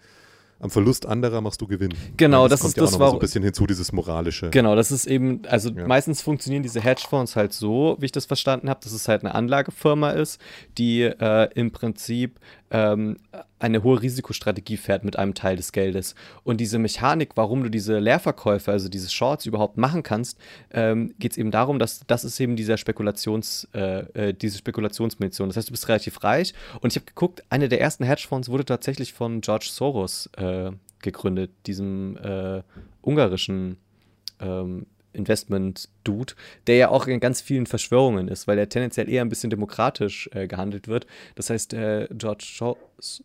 B: am Verlust anderer machst du Gewinn.
A: Genau, das, das ist ja das
B: war so ein bisschen hinzu dieses moralische.
A: Genau, das ist eben, also ja. meistens funktionieren diese Hedgefonds halt so, wie ich das verstanden habe, dass es halt eine Anlagefirma ist, die äh, im Prinzip ähm, eine hohe Risikostrategie fährt mit einem Teil des Geldes. Und diese Mechanik, warum du diese Leerverkäufe, also diese Shorts überhaupt machen kannst, ähm, geht es eben darum, dass das ist eben dieser Spekulations, äh, äh, diese Spekulationsmunition. Das heißt, du bist relativ reich. Und ich habe geguckt, eine der ersten Hedgefonds wurde tatsächlich von George Soros äh, gegründet, diesem äh, ungarischen ähm, Investment-Dude, der ja auch in ganz vielen Verschwörungen ist, weil er tendenziell eher ein bisschen demokratisch äh, gehandelt wird. Das heißt, äh, George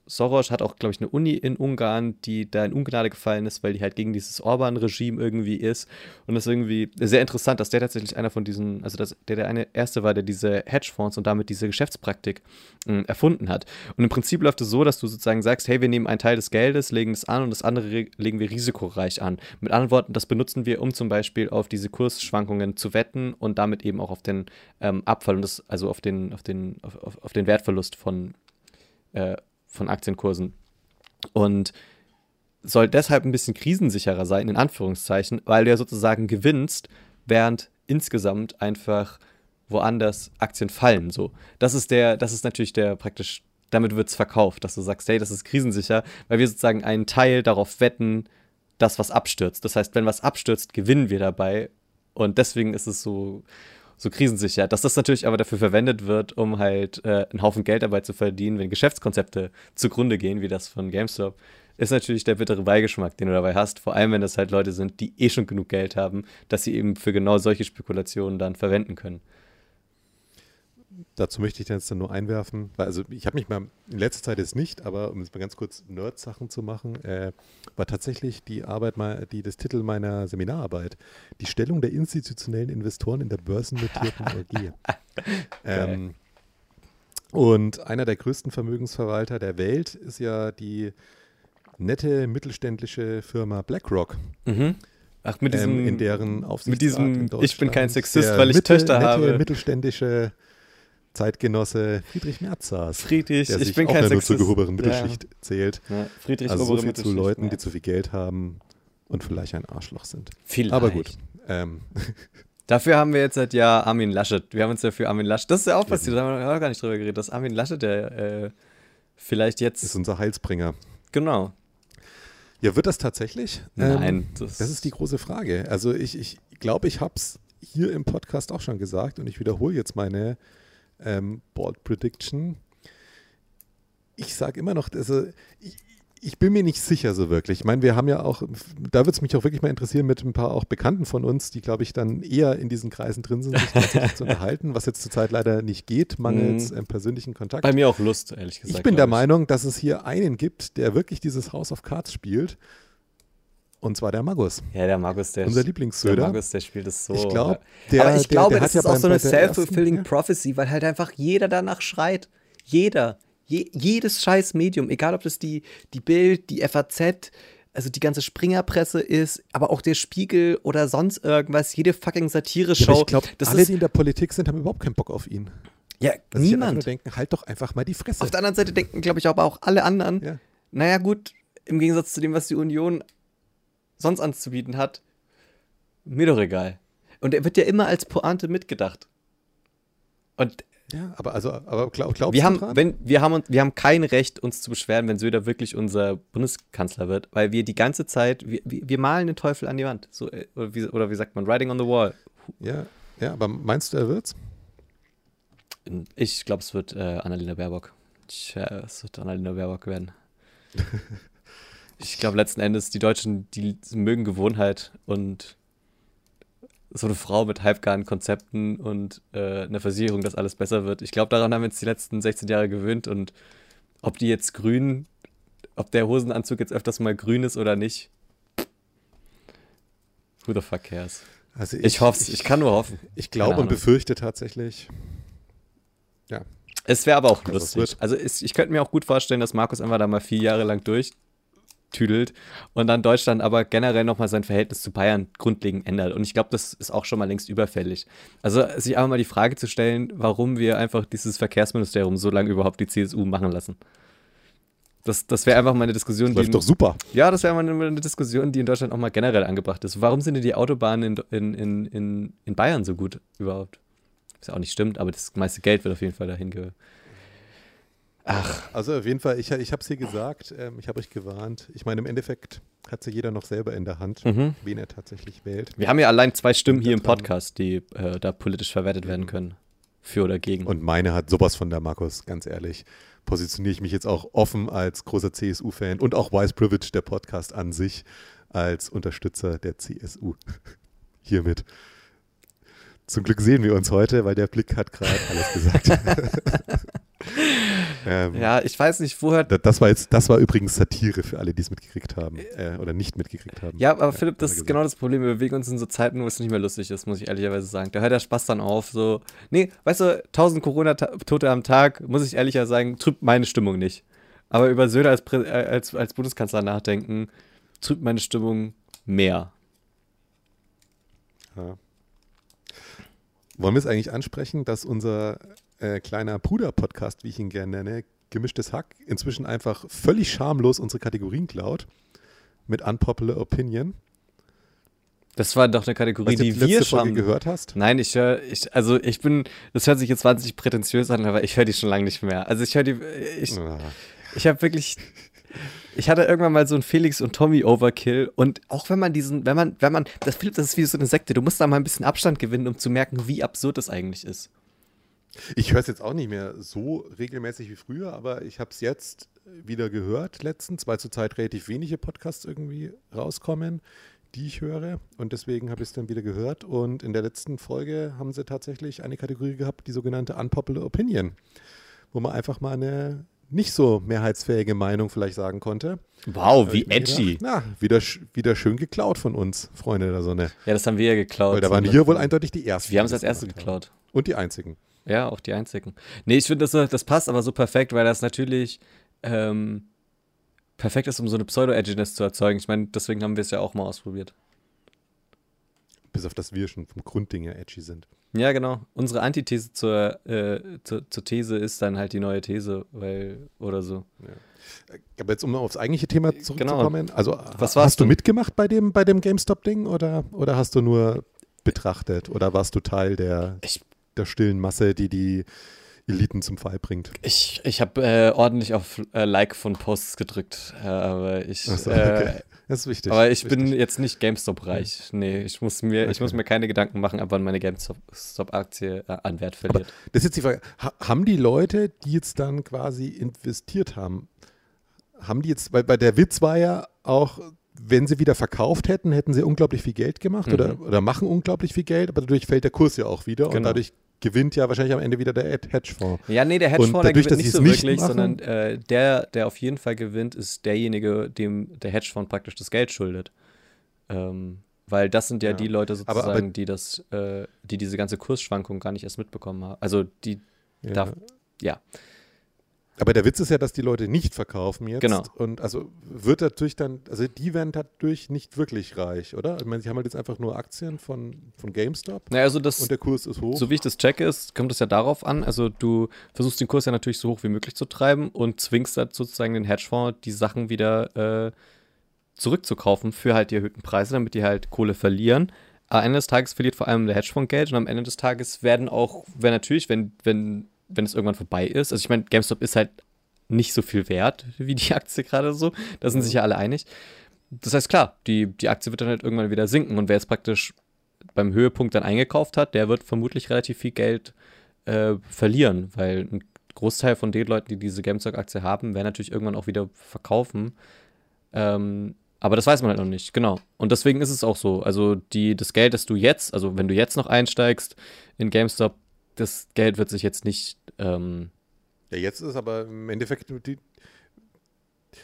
A: Soros hat auch, glaube ich, eine Uni in Ungarn, die da in Ungnade gefallen ist, weil die halt gegen dieses Orban-Regime irgendwie ist. Und das ist irgendwie sehr interessant, dass der tatsächlich einer von diesen, also dass der der eine Erste war, der diese Hedgefonds und damit diese Geschäftspraktik äh, erfunden hat. Und im Prinzip läuft es so, dass du sozusagen sagst, hey, wir nehmen einen Teil des Geldes, legen es an und das andere legen wir risikoreich an. Mit anderen Worten, das benutzen wir, um zum Beispiel auf diese Kursschwankungen zu wetten und damit eben auch auf den ähm, Abfall und das, also auf den, auf den, auf, auf den Wertverlust von äh, von Aktienkursen. Und soll deshalb ein bisschen krisensicherer sein, in Anführungszeichen, weil du ja sozusagen gewinnst, während insgesamt einfach woanders Aktien fallen. So. Das ist der, das ist natürlich der praktisch, damit wird es verkauft, dass du sagst, hey, das ist krisensicher, weil wir sozusagen einen Teil darauf wetten, dass was abstürzt. Das heißt, wenn was abstürzt, gewinnen wir dabei. Und deswegen ist es so, so krisensicher. Dass das natürlich aber dafür verwendet wird, um halt äh, einen Haufen Geld dabei zu verdienen, wenn Geschäftskonzepte zugrunde gehen, wie das von GameStop, ist natürlich der bittere Beigeschmack, den du dabei hast. Vor allem, wenn das halt Leute sind, die eh schon genug Geld haben, dass sie eben für genau solche Spekulationen dann verwenden können
B: dazu möchte ich jetzt dann nur einwerfen, weil also ich habe mich mal in letzter Zeit jetzt nicht, aber um jetzt mal ganz kurz Nerd-Sachen zu machen, äh, war tatsächlich die Arbeit mal, die das Titel meiner Seminararbeit, die Stellung der institutionellen Investoren in der börsennotierten OG. ähm, und einer der größten Vermögensverwalter der Welt ist ja die nette mittelständische Firma BlackRock.
A: Mhm. Ach, mit diesem,
B: ähm, in deren Aufsichtsrat
A: mit diesem, ich bin kein Sexist, weil ich Mitte, Töchter nette, habe.
B: mittelständische Zeitgenosse Friedrich Merz saß.
A: Friedrich,
B: der
A: ich
B: sich
A: bin
B: auch
A: kein
B: nur zur gehobenen Mittelschicht ja. zählt.
A: Ja, Friedrich
B: also so viel zu Leuten,
A: ja.
B: die zu viel Geld haben und vielleicht ein Arschloch sind.
A: Vielleicht.
B: Aber gut. Ähm.
A: Dafür haben wir jetzt seit Jahr Armin Laschet. Wir haben uns ja für Armin Laschet, das ist ja auch passiert, da haben wir auch gar nicht drüber geredet, dass Armin Laschet, der äh, vielleicht jetzt.
B: Ist unser Heilsbringer.
A: Genau.
B: Ja, wird das tatsächlich?
A: Nein.
B: Ähm, das, das, ist die große Frage. Also ich, ich glaube, ich habe es hier im Podcast auch schon gesagt und ich wiederhole jetzt meine ähm, Bold Prediction. Ich sage immer noch, also ich, ich, bin mir nicht sicher so wirklich. Ich meine, wir haben ja auch, da würde es mich auch wirklich mal interessieren mit ein paar auch Bekannten von uns, die, glaube ich, dann eher in diesen Kreisen drin sind, sich tatsächlich zu unterhalten, was jetzt zurzeit leider nicht geht, mangels ähm, persönlichen Kontakt.
A: Bei mir auch Lust, ehrlich gesagt.
B: Ich bin der ich. Meinung, dass es hier einen gibt, der wirklich dieses House of Cards spielt und zwar der Magus.
A: Ja, der Magus, der
B: Unser Lieblingssöder.
A: Der Magus, der spielt es so.
B: Ich glaube, der,
A: Aber ich
B: der,
A: glaube,
B: der,
A: das ist
B: ja
A: auch so eine
B: self-fulfilling
A: prophecy, weil halt einfach jeder danach schreit. Jeder. Je, jedes scheiß Medium, egal ob das die, die Bild, die FAZ, also die ganze Springerpresse ist, aber auch der Spiegel oder sonst irgendwas, jede fucking Satire-Show. Ja,
B: ich glaube, alle, die in der Politik sind, haben überhaupt keinen Bock auf ihn.
A: Ja,
B: also
A: niemand.
B: Ich denken, halt doch einfach mal die Fresse.
A: Auf der anderen Seite denken, glaube ich, aber auch alle anderen,
B: ja.
A: naja gut, im Gegensatz zu dem, was die Union sonst anzubieten hat, mir doch egal. Und er wird ja immer als Pointe mitgedacht. Und
B: ja, aber also, aber glaub, glaubst
A: wir
B: du
A: haben,
B: dran?
A: wenn wir haben wir haben kein Recht, uns zu beschweren, wenn Söder wirklich unser Bundeskanzler wird, weil wir die ganze Zeit wir, wir malen den Teufel an die Wand, so äh, oder wie, oder wie sagt man, writing on the wall.
B: Ja, ja, aber meinst du, er wird's?
A: Ich glaube, es wird äh, Annalena Baerbock. Ich, äh, es wird Annalena Baerbock werden. ich glaube, letzten Endes, die Deutschen, die mögen Gewohnheit und so eine Frau mit halbgaren Konzepten und äh, einer Versicherung, dass alles besser wird. Ich glaube, daran haben wir uns die letzten 16 Jahre gewöhnt und ob die jetzt grün, ob der Hosenanzug jetzt öfters mal grün ist oder nicht, who the fuck cares?
B: Also
A: ich, ich hoffe es, ich kann nur hoffen.
B: Ich glaube und befürchte tatsächlich, ja.
A: Es wäre aber auch lustig. Also ist, ich könnte mir auch gut vorstellen, dass Markus einfach da mal vier Jahre lang durchtüdelt und dann Deutschland aber generell nochmal sein Verhältnis zu Bayern grundlegend ändert. Und ich glaube, das ist auch schon mal längst überfällig. Also sich einfach mal die Frage zu stellen, warum wir einfach dieses Verkehrsministerium so lange überhaupt die CSU machen lassen. Das, das wäre einfach mal eine Diskussion,
B: das
A: die.
B: In, doch super.
A: Ja, das wäre mal eine, eine, Diskussion, die in Deutschland auch mal generell angebracht ist. Warum sind denn die Autobahnen in, in, in, in Bayern so gut überhaupt? Was ja auch nicht stimmt, aber das meiste Geld wird auf jeden Fall dahin ge.
B: Ach. Also auf jeden Fall, ich, ich habe es hier gesagt, ähm, ich habe euch gewarnt. Ich meine, im Endeffekt hat ja jeder noch selber in der Hand,
A: mhm.
B: wen er tatsächlich wählt.
A: Wir haben ja allein zwei Stimmen hier im Podcast, die äh, da politisch verwertet werden können. Für oder gegen.
B: Und meine hat sowas von der Markus, ganz ehrlich. Positioniere ich mich jetzt auch offen als großer CSU-Fan und auch Wise Privilege, der Podcast an sich, als Unterstützer der CSU. Hiermit. Zum Glück sehen wir uns heute, weil der Blick hat gerade alles gesagt.
A: ähm, ja, ich weiß nicht, woher.
B: Das war jetzt, das war übrigens Satire für alle, die es mitgekriegt haben äh, oder nicht mitgekriegt haben.
A: Ja, aber Philipp, das ist genau das Problem. Wir bewegen uns in so Zeiten, wo es nicht mehr lustig ist, muss ich ehrlicherweise sagen. Da hört der Spaß dann auf. So, nee, weißt du, 1000 Corona-Tote am Tag, muss ich ehrlicher sagen, trübt meine Stimmung nicht. Aber über Söder als, äh, als, als Bundeskanzler nachdenken, trübt meine Stimmung mehr.
B: Ja. Wollen wir es eigentlich ansprechen, dass unser äh, kleiner Bruder-Podcast, wie ich ihn gerne nenne, gemischtes Hack inzwischen einfach völlig schamlos unsere Kategorien klaut mit Unpopular Opinion.
A: Das war doch eine Kategorie,
B: Was du
A: die
B: die
A: wir schon.
B: gehört hast.
A: Nein, ich höre, ich, also ich bin, das hört sich jetzt wahnsinnig prätentiös an, aber ich höre die schon lange nicht mehr. Also ich höre die, ich,
B: Ah,
A: ich habe wirklich, ich hatte irgendwann mal so ein Felix und Tommy Overkill und auch wenn man diesen, wenn man, wenn man, das Philipp, das ist wie so eine Sekte, du musst da mal ein bisschen Abstand gewinnen, um zu merken, wie absurd das eigentlich ist.
B: Ich höre es jetzt auch nicht mehr so regelmäßig wie früher, aber ich habe es jetzt wieder gehört letztens, weil zurzeit relativ wenige Podcasts irgendwie rauskommen, die ich höre. Und deswegen habe ich es dann wieder gehört. Und in der letzten Folge haben sie tatsächlich eine Kategorie gehabt, die sogenannte Unpopular Opinion, wo man einfach mal eine nicht so mehrheitsfähige Meinung vielleicht sagen konnte.
A: Wow, wie edgy.
B: Gedacht, na, wieder, wieder schön geklaut von uns, Freunde der Sonne.
A: Ja, das haben wir ja geklaut.
B: Weil da waren hier wohl eindeutig die ersten.
A: Wir haben es als erste geklaut.
B: Und die einzigen.
A: Ja, auch die einzigen. Nee, ich finde, das, das passt aber so perfekt, weil das natürlich ähm, perfekt ist, um so eine Pseudo-Edginess zu erzeugen. Ich meine, deswegen haben wir es ja auch mal ausprobiert.
B: Bis auf das wir schon vom Grundding her edgy sind.
A: Ja, genau. Unsere Antithese zur, äh, zur, zur These ist dann halt die neue These, weil, oder so.
B: Aber jetzt, um aufs eigentliche Thema zurückzukommen, also
A: Genau. Was war's
B: hast du
A: denn?
B: mitgemacht bei dem, bei dem GameStop-Ding oder, oder hast du nur betrachtet oder warst du Teil der,
A: Ich-
B: der stillen Masse, die die Eliten zum Fall bringt?
A: Ich, ich habe äh, ordentlich auf äh, Like von Posts gedrückt, äh, aber ich,
B: so,
A: äh,
B: okay. Das ist wichtig.
A: aber ich
B: wichtig.
A: bin jetzt nicht GameStop-reich. Nee, ich muss mir, ich
B: Okay.
A: muss mir keine Gedanken machen, ab wann meine GameStop-Aktie äh, an Wert verliert.
B: Das ist jetzt die Frage. Ha haben die Leute, die jetzt dann quasi investiert haben, haben die jetzt, weil bei der Witz war ja auch, wenn sie wieder verkauft hätten, hätten sie unglaublich viel Geld gemacht oder,
A: Mhm.
B: oder machen unglaublich viel Geld, aber dadurch fällt der Kurs ja auch wieder und
A: Genau.
B: dadurch gewinnt ja wahrscheinlich am Ende wieder der Ed- Hedgefonds.
A: Ja, nee, der Hedgefonds, der
B: dadurch,
A: gewinnt
B: dass
A: nicht so
B: es nicht
A: wirklich,
B: machen-
A: sondern äh, der, der auf jeden Fall gewinnt, ist derjenige, dem der Hedgefonds praktisch das Geld schuldet. Ähm, weil das sind ja,
B: Ja.
A: die Leute
B: Aber-
A: sozusagen,
B: aber-
A: die das, äh, die diese ganze Kursschwankung gar nicht erst mitbekommen haben. Also die,
B: Ja.
A: Darf- ja.
B: Aber der Witz ist ja, dass die Leute nicht verkaufen jetzt.
A: Genau.
B: Und also wird dadurch dann, also die werden dadurch nicht wirklich reich, oder? Ich meine, sie haben halt jetzt einfach nur Aktien von, von GameStop
A: naja, also das,
B: und der Kurs ist hoch.
A: so wie ich das checke, ist, kommt es ja darauf an, also du versuchst den Kurs ja natürlich so hoch wie möglich zu treiben und zwingst dann sozusagen den Hedgefonds, die Sachen wieder äh, zurückzukaufen für halt die erhöhten Preise, damit die halt Kohle verlieren. Am Ende des Tages verliert vor allem der Hedgefonds Geld und am Ende des Tages werden auch, wenn natürlich, wenn, wenn, wenn es irgendwann vorbei ist, also ich meine, GameStop ist halt nicht so viel wert wie die Aktie gerade so, da sind sich ja alle einig. Das heißt, klar, die, die Aktie wird dann halt irgendwann wieder sinken und wer jetzt praktisch beim Höhepunkt dann eingekauft hat, der wird vermutlich relativ viel Geld äh, verlieren, weil ein Großteil von den Leuten, die diese GameStop-Aktie haben, werden natürlich irgendwann auch wieder verkaufen. Ähm, aber das weiß man halt noch nicht, genau. Und deswegen ist es auch so. Also die, das Geld, das du jetzt, also wenn du jetzt noch einsteigst in GameStop, das Geld wird sich jetzt nicht, ähm,
B: Ja, jetzt ist aber im Endeffekt die,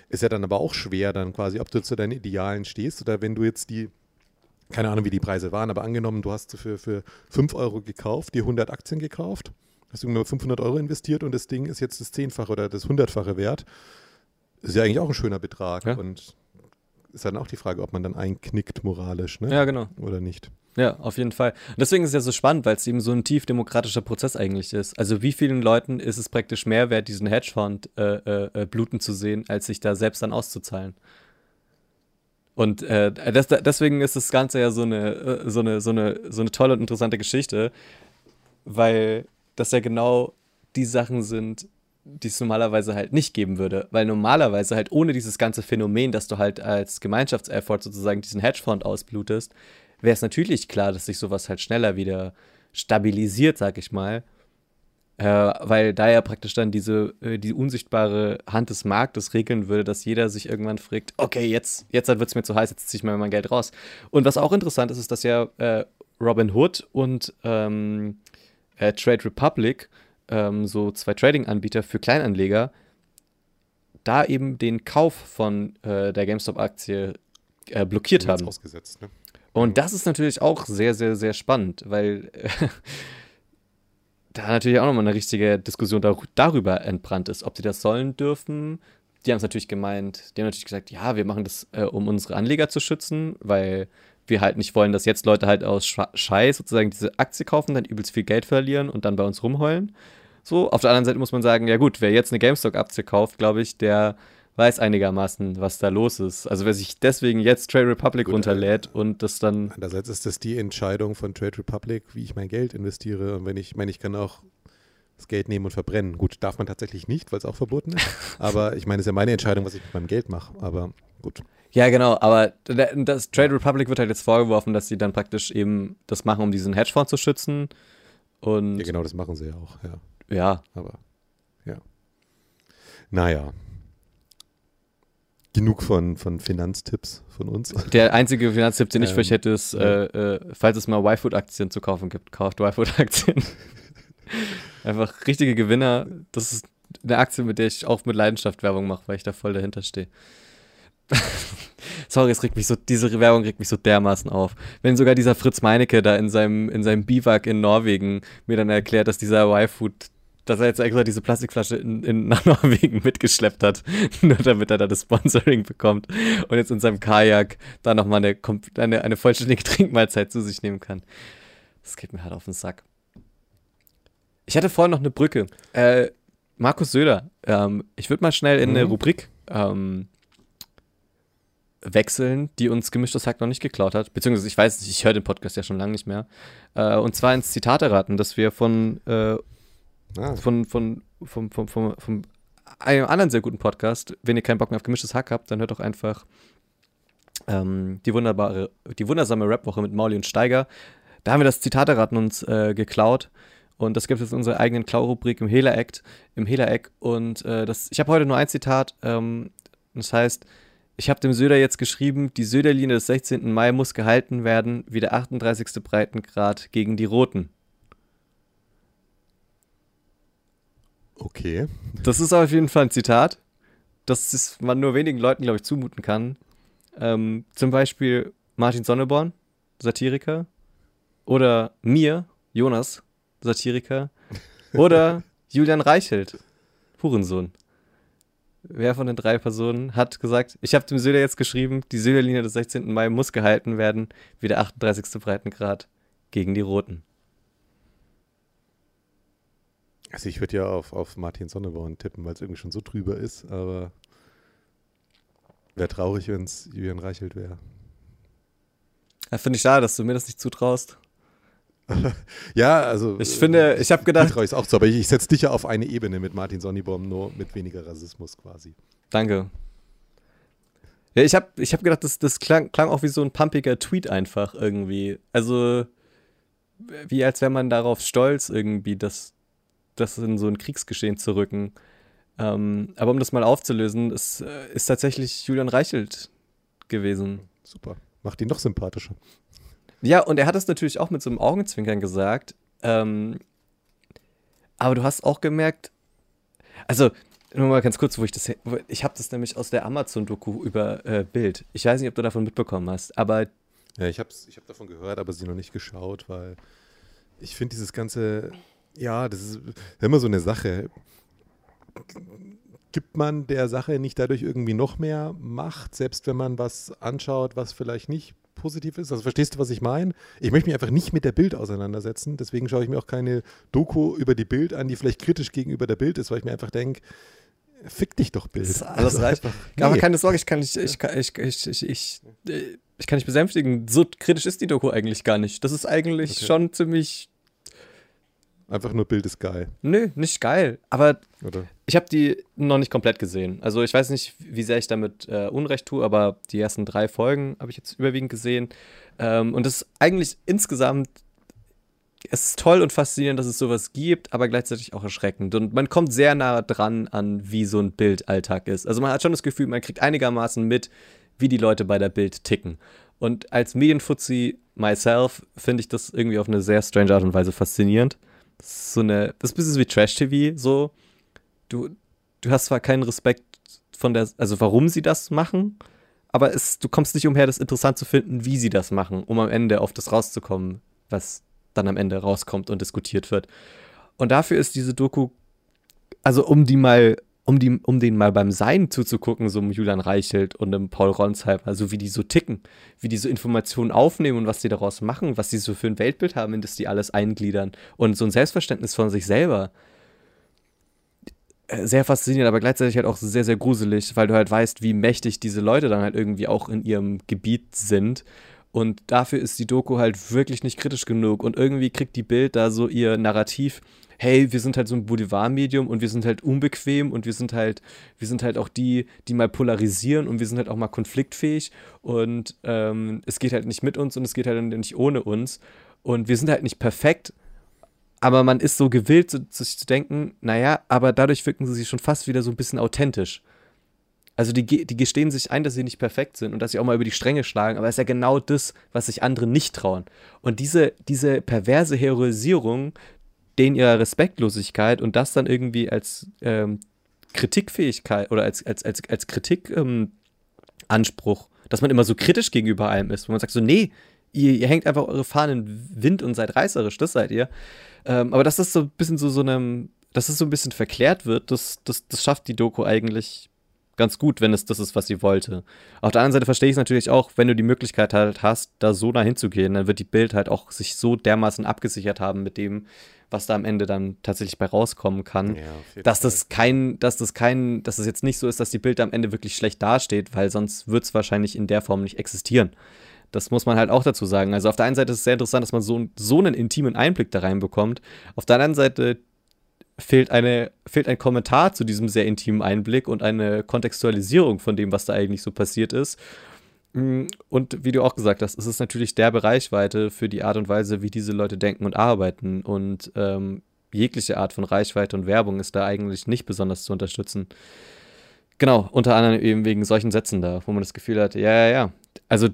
B: ist ja dann aber auch schwer dann quasi, ob du zu deinen Idealen stehst oder wenn du jetzt die, keine Ahnung, wie die Preise waren, aber angenommen, du hast für, für 5 Euro gekauft, dir 100 Aktien gekauft, hast du nur 500 Euro investiert und das Ding ist jetzt das Zehnfache oder das Hundertfache wert, ist ja eigentlich auch ein schöner Betrag
A: Ja.
B: und ist dann auch die Frage, ob man dann einknickt moralisch, ne?
A: ja genau.
B: Oder nicht.
A: Ja, auf jeden Fall. Und deswegen ist es ja so spannend, weil es eben so ein tief demokratischer Prozess eigentlich ist. Also wie vielen Leuten ist es praktisch mehr wert, diesen Hedgefonds äh, äh, äh, bluten zu sehen, als sich da selbst dann auszuzahlen? Und äh, das, deswegen ist das Ganze ja so eine, äh, so, eine, so, eine, so eine tolle und interessante Geschichte, weil das ja genau die Sachen sind, die es normalerweise halt nicht geben würde. Weil normalerweise halt ohne dieses ganze Phänomen, dass du halt als Gemeinschaftseffort sozusagen diesen Hedgefonds ausblutest, wäre es natürlich klar, dass sich sowas halt schneller wieder stabilisiert, sag ich mal. Äh, weil da ja praktisch dann diese äh, die unsichtbare Hand des Marktes regeln würde, dass jeder sich irgendwann fragt, okay, jetzt, jetzt wird es mir zu heiß, jetzt ziehe ich mir mein Geld raus. Und was auch interessant ist, ist, dass ja äh, Robin Hood und ähm, äh, Trade Republic, ähm, so zwei Trading-Anbieter für Kleinanleger, da eben den Kauf von äh, der GameStop-Aktie äh, blockiert haben.
B: Ausgesetzt, ne?
A: Und das ist natürlich auch sehr, sehr, sehr spannend, weil äh, da natürlich auch nochmal eine richtige Diskussion dar darüber entbrannt ist, ob sie das sollen dürfen. Die haben es natürlich gemeint, die haben natürlich gesagt, ja, wir machen das, äh, um unsere Anleger zu schützen, weil wir halt nicht wollen, dass jetzt Leute halt aus Sch Scheiß sozusagen diese Aktie kaufen, dann übelst viel Geld verlieren und dann bei uns rumheulen. So, auf der anderen Seite muss man sagen, ja gut, wer jetzt eine GameStop-Aktie kauft, glaube ich, der weiß einigermaßen, was da los ist. Also wer sich deswegen jetzt Trade Republic gut, runterlädt äh, und das dann.
B: Andererseits ist das die Entscheidung von Trade Republic, wie ich mein Geld investiere. Und wenn ich meine, ich kann auch das Geld nehmen und verbrennen. Gut, darf man tatsächlich nicht, weil es auch verboten ist. Aber ich meine, es ist ja meine Entscheidung, was ich mit meinem Geld mache. Aber gut.
A: Ja, genau, aber das Trade Republic wird halt jetzt vorgeworfen, dass sie dann praktisch eben das machen, um diesen Hedgefonds zu schützen. Und
B: ja, genau, das machen sie ja auch, ja.
A: Ja.
B: Aber, ja. Naja. Genug von, von Finanztipps von uns.
A: Der einzige Finanztipp, den ich ähm, für euch hätte, ist, ja. äh, äh, falls es mal Y-Food-Aktien zu kaufen gibt, kauft Y-Food-Aktien. Einfach richtige Gewinner. Das ist eine Aktie, mit der ich auch mit Leidenschaft Werbung mache, weil ich da voll dahinter stehe. Sorry, es regt mich so, diese Werbung regt mich so dermaßen auf. Wenn sogar dieser Fritz Meinecke da in seinem, in seinem Biwak in Norwegen mir dann erklärt, dass dieser Y-Food, dass er jetzt extra diese Plastikflasche in, in, nach Norwegen mitgeschleppt hat, nur damit er da das Sponsoring bekommt und jetzt in seinem Kajak da nochmal eine, eine, eine vollständige Trinkmahlzeit zu sich nehmen kann. Das geht mir halt auf den Sack. Ich hatte vorhin noch eine Brücke. Äh, Markus Söder, ähm, ich würde mal schnell in eine mhm. Rubrik ähm, wechseln, die uns gemischtes Hack noch nicht geklaut hat. Beziehungsweise, ich weiß nicht, ich höre den Podcast ja schon lange nicht mehr. Äh, und zwar ins Zitat erraten, das wir von, äh, ah. von, von, von, von, von, von einem anderen sehr guten Podcast, wenn ihr keinen Bock mehr auf gemischtes Hack habt, dann hört doch einfach ähm, die wunderbare, die wundersame Rap-Woche mit Mauli und Steiger. Da haben wir das Zitat erraten uns äh, geklaut. Und das gibt es in unserer eigenen Klau-Rubrik im Hela-Act, im Hela-Eck. Und äh, das, ich habe heute nur ein Zitat. Ähm, das heißt, ich habe dem Söder jetzt geschrieben, die Söderlinie des 16. Mai muss gehalten werden, wie der 38. Breitengrad gegen die Roten.
B: Okay.
A: Das ist auf jeden Fall ein Zitat, das man nur wenigen Leuten, glaube ich, zumuten kann. Ähm, zum Beispiel Martin Sonneborn, Satiriker. Oder mir, Jonas, Satiriker. Oder Julian Reichelt, Hurensohn. Wer von den drei Personen hat gesagt, ich habe dem Söder jetzt geschrieben, die Söderlinie des 16. Mai muss gehalten werden, wie der 38. Breitengrad gegen die Roten.
B: Also ich würde ja auf, auf Martin Sonneborn tippen, weil es irgendwie schon so drüber ist, aber wäre traurig, wenn es Julian Reichelt wäre.
A: Ja, Finde ich schade, dass du mir das nicht zutraust.
B: ja, also.
A: Ich finde, ich habe gedacht.
B: Ich auch so, aber ich, ich setze dich ja auf eine Ebene mit Martin Sonneborn, nur mit weniger Rassismus quasi.
A: Danke. Ja, ich habe ich hab gedacht, das, das klang, klang auch wie so ein pumpiger Tweet einfach irgendwie. Also, wie als wäre man darauf stolz, irgendwie, das, das in so ein Kriegsgeschehen zu rücken. Ähm, aber um das mal aufzulösen, es äh, ist tatsächlich Julian Reichelt gewesen.
B: Super. Macht ihn noch sympathischer.
A: Ja, und er hat es natürlich auch mit so einem Augenzwinkern gesagt. Ähm, aber du hast auch gemerkt, also nur mal ganz kurz, wo ich das, ich habe das nämlich aus der Amazon-Doku über äh, Bild. Ich weiß nicht, ob du davon mitbekommen hast, aber
B: ja, ich habe ich hab davon gehört, aber sie noch nicht geschaut, weil ich finde dieses ganze, ja, das ist immer so eine Sache. Gibt man der Sache nicht dadurch irgendwie noch mehr Macht, selbst wenn man was anschaut, was vielleicht nicht positiv ist. Also verstehst du, was ich meine? Ich möchte mich einfach nicht mit der Bild auseinandersetzen. Deswegen schaue ich mir auch keine Doku über die Bild an, die vielleicht kritisch gegenüber der Bild ist, weil ich mir einfach denke, fick dich doch Bild. Das
A: ist alles also einfach, nee. Aber keine Sorge, ich kann nicht, ich, ich, ich, ich, ich, ich kann nicht besänftigen. So kritisch ist die Doku eigentlich gar nicht. Das ist eigentlich okay. schon ziemlich
B: Einfach nur Bild ist geil.
A: Nö, nicht geil. Aber Oder? ich habe die noch nicht komplett gesehen. Also ich weiß nicht, wie sehr ich damit äh, Unrecht tue, aber die ersten drei Folgen habe ich jetzt überwiegend gesehen. Ähm, und es ist eigentlich insgesamt, es ist toll und faszinierend, dass es sowas gibt, aber gleichzeitig auch erschreckend. Und man kommt sehr nah dran an, wie so ein Bildalltag ist. Also man hat schon das Gefühl, man kriegt einigermaßen mit, wie die Leute bei der Bild ticken. Und als Medienfuzzi myself finde ich das irgendwie auf eine sehr strange Art und Weise faszinierend so eine, das ist ein bisschen wie Trash-TV, so. Du, du hast zwar keinen Respekt von der, also warum sie das machen, aber es, du kommst nicht umher, das interessant zu finden, wie sie das machen, um am Ende auf das rauszukommen, was dann am Ende rauskommt und diskutiert wird. Und dafür ist diese Doku, also um die mal um, die, um denen mal beim Sein zuzugucken, so einem Julian Reichelt und einem Paul Ronsheimer, also wie die so ticken, wie die so Informationen aufnehmen und was die daraus machen, was die so für ein Weltbild haben, in das die alles eingliedern und so ein Selbstverständnis von sich selber. äh, sehr faszinierend, aber gleichzeitig halt auch sehr, sehr gruselig, weil du halt weißt, wie mächtig diese Leute dann halt irgendwie auch in ihrem Gebiet sind. Und dafür ist die Doku halt wirklich nicht kritisch genug. Und irgendwie kriegt die Bild da so ihr Narrativ, hey, wir sind halt so ein Boulevardmedium und wir sind halt unbequem und wir sind halt, wir sind halt auch die, die mal polarisieren und wir sind halt auch mal konfliktfähig und ähm, es geht halt nicht mit uns und es geht halt nicht ohne uns. Und wir sind halt nicht perfekt, aber man ist so gewillt, sich zu denken, naja, aber dadurch wirken sie sich schon fast wieder so ein bisschen authentisch. Also die, die gestehen sich ein, dass sie nicht perfekt sind und dass sie auch mal über die Stränge schlagen, aber es ist ja genau das, was sich andere nicht trauen. Und diese, diese perverse Heroisierung denen ihrer Respektlosigkeit und das dann irgendwie als ähm, Kritikfähigkeit oder als, als, als, als Kritikanspruch, ähm, dass man immer so kritisch gegenüber einem ist, wo man sagt so, nee, ihr, ihr hängt einfach eure Fahnen in Wind und seid reißerisch, das seid ihr. Ähm, aber dass das so ein bisschen so, so einem, dass es so ein bisschen verklärt wird, das, das, das schafft die Doku eigentlich ganz gut, wenn es das ist, was sie wollte. Auf der anderen Seite verstehe ich es natürlich auch, wenn du die Möglichkeit halt hast, da so nah hinzugehen, dann wird die Bild halt auch sich so dermaßen abgesichert haben mit dem, was da am Ende dann tatsächlich bei rauskommen kann. Ja, dass das kein, dass das kein, dass es jetzt nicht so ist, dass die Bild am Ende wirklich schlecht dasteht, weil sonst wird es wahrscheinlich in der Form nicht existieren. Das muss man halt auch dazu sagen. Also auf der einen Seite ist es sehr interessant, dass man so, so einen intimen Einblick da reinbekommt. Auf der anderen Seite fehlt, eine, fehlt ein Kommentar zu diesem sehr intimen Einblick und eine Kontextualisierung von dem, was da eigentlich so passiert ist. Mm, und wie du auch gesagt hast, es ist natürlich der Bereichweite für die Art und Weise, wie diese Leute denken und arbeiten. Und ähm, jegliche Art von Reichweite und Werbung ist da eigentlich nicht besonders zu unterstützen. Genau, unter anderem eben wegen solchen Sätzen da, wo man das Gefühl hat, ja, ja, ja. Also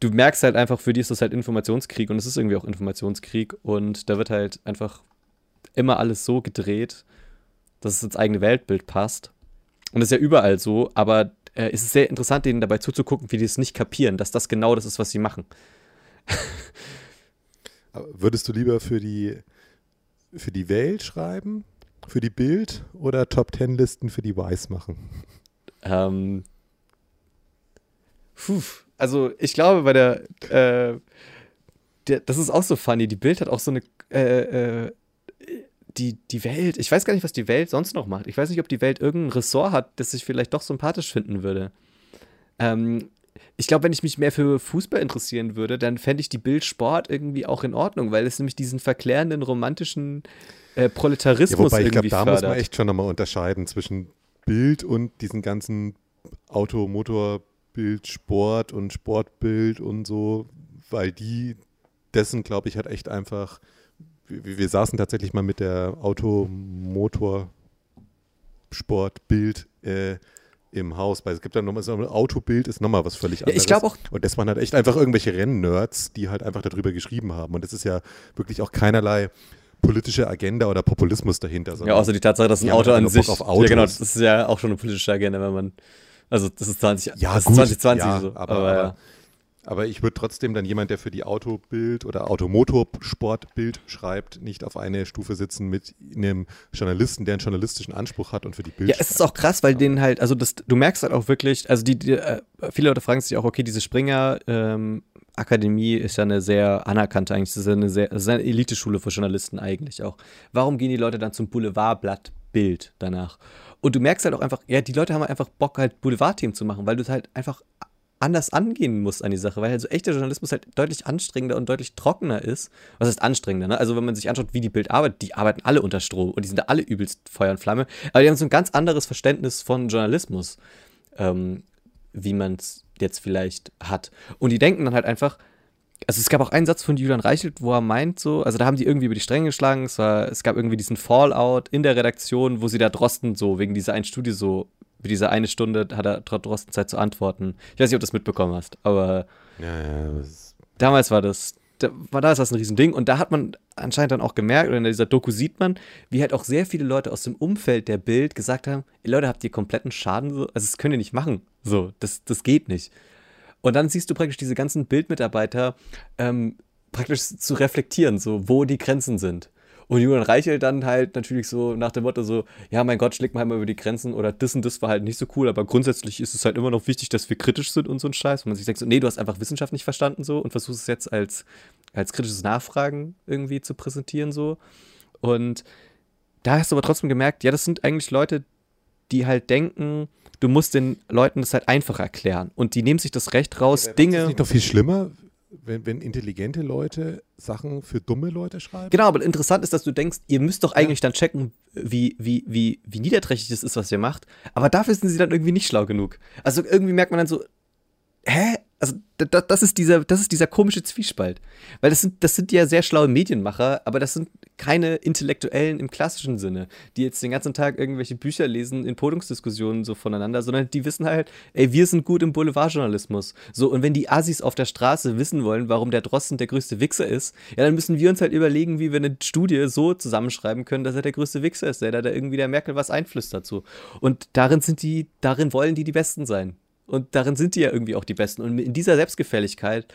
A: du merkst halt einfach, für die ist das halt Informationskrieg und es ist irgendwie auch Informationskrieg und da wird halt einfach immer alles so gedreht, dass es ins eigene Weltbild passt. Und das ist ja überall so, aber äh, es ist sehr interessant, denen dabei zuzugucken, wie die es nicht kapieren, dass das genau das ist, was sie machen.
B: Würdest du lieber für die, für die Welt schreiben, für die Bild oder Top Ten Listen für die Weiß machen?
A: Ähm, puh, also ich glaube, bei der, äh, der, das ist auch so funny. Die Bild hat auch so eine, äh, äh, die, die Welt, ich weiß gar nicht, was die Welt sonst noch macht. Ich weiß nicht, ob die Welt irgendein Ressort hat, das ich vielleicht doch sympathisch finden würde. Ähm, ich glaube, wenn ich mich mehr für Fußball interessieren würde, dann fände ich die Bild Sport irgendwie auch in Ordnung, weil es nämlich diesen verklärenden, romantischen äh, Proletarismus ja, wobei ich glaube,
B: da fördert. muss man echt schon nochmal unterscheiden zwischen Bild und diesen ganzen Auto, Motor, Bild, Sport und Sportbild und so, weil die dessen, glaube ich, hat echt einfach. Wir, wir, saßen tatsächlich mal mit der Auto, Motor, Sport, Bild äh, im Haus, weil es gibt dann nochmal so ein Autobild ist nochmal was völlig anderes.
A: Ja, ich glaube auch.
B: Und das waren halt echt einfach irgendwelche Rennnerds, die halt einfach darüber geschrieben haben. Und das ist ja wirklich auch keinerlei politische Agenda oder Populismus dahinter.
A: Ja, außer die Tatsache, dass ein Auto halt an sich. Ja, genau, das ist ja auch schon eine politische Agenda, wenn man also das ist 20,
B: ja, das
A: gut,
B: ist
A: 2020
B: ja,
A: so.
B: Aber, aber, ja. Aber ich würde trotzdem dann jemand, der für die Autobild oder Automotorsportbild schreibt, nicht auf eine Stufe sitzen mit einem Journalisten, der einen journalistischen Anspruch hat und für die Bild.
A: Ja, es ist auch krass, weil denen halt, also das, du merkst halt auch wirklich, also die, die äh, viele Leute fragen sich auch, okay, diese Springer ähm, Akademie ist ja eine sehr anerkannte eigentlich, das ist eine sehr, das ist eine Eliteschule für Journalisten eigentlich auch. Warum gehen die Leute dann zum Boulevardblatt Bild danach? Und du merkst halt auch einfach, ja, die Leute haben einfach Bock, halt Boulevardthemen zu machen, weil du es halt einfach anders angehen musst an die Sache, weil halt so echter Journalismus halt deutlich anstrengender und deutlich trockener ist. Was heißt anstrengender, ne? Also wenn man sich anschaut, wie die Bild arbeitet, die arbeiten alle unter Strom und die sind da alle übelst Feuer und Flamme, aber die haben so ein ganz anderes Verständnis von Journalismus, ähm, wie man es jetzt vielleicht hat. Und die denken dann halt einfach, also es gab auch einen Satz von Julian Reichelt, wo er meint so, also da haben die irgendwie über die Stränge geschlagen, es, war, es gab irgendwie diesen Fallout in der Redaktion, wo sie da Drosten so, wegen dieser einen Studie so, für diese eine Stunde hat er Drosten Zeit zu antworten. Ich weiß nicht, ob du das mitbekommen hast, aber
B: ja, ja,
A: damals war das, da war da ist das ein Riesending und da hat man anscheinend dann auch gemerkt, oder in dieser Doku sieht man, wie halt auch sehr viele Leute aus dem Umfeld der Bild gesagt haben, ey Leute, habt ihr kompletten Schaden so, also das könnt ihr nicht machen, so, das, das geht nicht. Und dann siehst du praktisch diese ganzen Bildmitarbeiter ähm, praktisch zu reflektieren, so wo die Grenzen sind. Und Julian Reichel dann halt natürlich so nach dem Motto so, ja, mein Gott, schlägt mal halt mal über die Grenzen oder das und das war halt nicht so cool, aber grundsätzlich ist es halt immer noch wichtig, dass wir kritisch sind und so ein Scheiß. Und man sich denkt so, nee, du hast einfach Wissenschaft nicht verstanden so und versuchst es jetzt als, als kritisches Nachfragen irgendwie zu präsentieren so. Und da hast du aber trotzdem gemerkt, ja, das sind eigentlich Leute, die halt denken, du musst den Leuten das halt einfach erklären. Und die nehmen sich das Recht raus,
B: Ja,
A: Dinge.
B: Ist das nicht noch viel schlimmer, wenn, wenn intelligente Leute Sachen für dumme Leute schreiben?
A: Genau, aber interessant ist, dass du denkst, ihr müsst doch eigentlich dann checken, wie, wie, wie, wie niederträchtig das ist, was ihr macht. Aber dafür sind sie dann irgendwie nicht schlau genug. Also irgendwie merkt man dann so, hä? Also da- das ist dieser, das ist dieser komische Zwiespalt. Weil das sind, das sind ja sehr schlaue Medienmacher, aber das sind keine Intellektuellen im klassischen Sinne, die jetzt den ganzen Tag irgendwelche Bücher lesen in Podiumsdiskussionen so voneinander, sondern die wissen halt, ey, wir sind gut im Boulevardjournalismus. So, und wenn die Assis auf der Straße wissen wollen, warum der Drosten der größte Wichser ist, ja, dann müssen wir uns halt überlegen, wie wir eine Studie so zusammenschreiben können, dass er der größte Wichser ist, der da irgendwie der Merkel was einflüstert so. Und darin sind die, darin wollen die die Besten sein. Und darin sind die ja irgendwie auch die Besten. Und in dieser Selbstgefälligkeit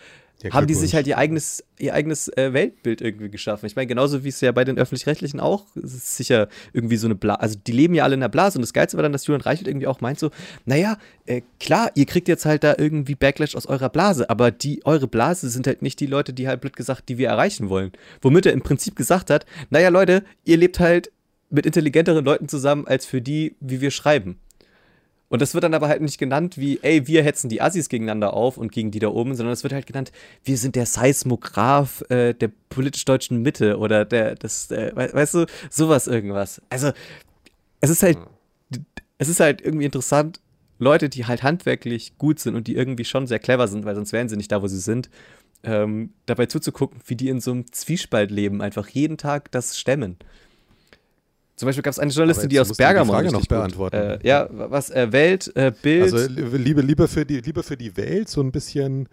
B: Ja,
A: haben die sich halt ihr eigenes, ihr eigenes äh, Weltbild irgendwie geschaffen. Ich meine, genauso wie es ja bei den Öffentlich-Rechtlichen auch, ist sicher irgendwie so eine Blase, also die leben ja alle in der Blase und das Geilste war dann, dass Julian Reichelt irgendwie auch meint so, naja, äh, klar, ihr kriegt jetzt halt da irgendwie Backlash aus eurer Blase, aber die, eure Blase sind halt nicht die Leute, die halt blöd gesagt, die wir erreichen wollen. Womit er im Prinzip gesagt hat, naja Leute, ihr lebt halt mit intelligenteren Leuten zusammen, als für die, wie wir schreiben. Und das wird dann aber halt nicht genannt wie, ey, wir hetzen die Assis gegeneinander auf und gegen die da oben, sondern es wird halt genannt, wir sind der Seismograph äh, der politisch-deutschen Mitte oder der, das, äh, we weißt du, sowas irgendwas. Also, es ist halt, es ist halt irgendwie interessant, Leute, die halt handwerklich gut sind und die irgendwie schon sehr clever sind, weil sonst wären sie nicht da, wo sie sind, ähm, dabei zuzugucken, wie die in so einem Zwiespalt leben, einfach jeden Tag das stemmen. Zum Beispiel gab es eine Journalistin, die aus
B: du die
A: Bergamo
B: Frage noch beantworten.
A: Äh, ja, was äh, Welt, äh, Bild.
B: Also li- lieber, lieber, für die, lieber für die Welt so ein bisschen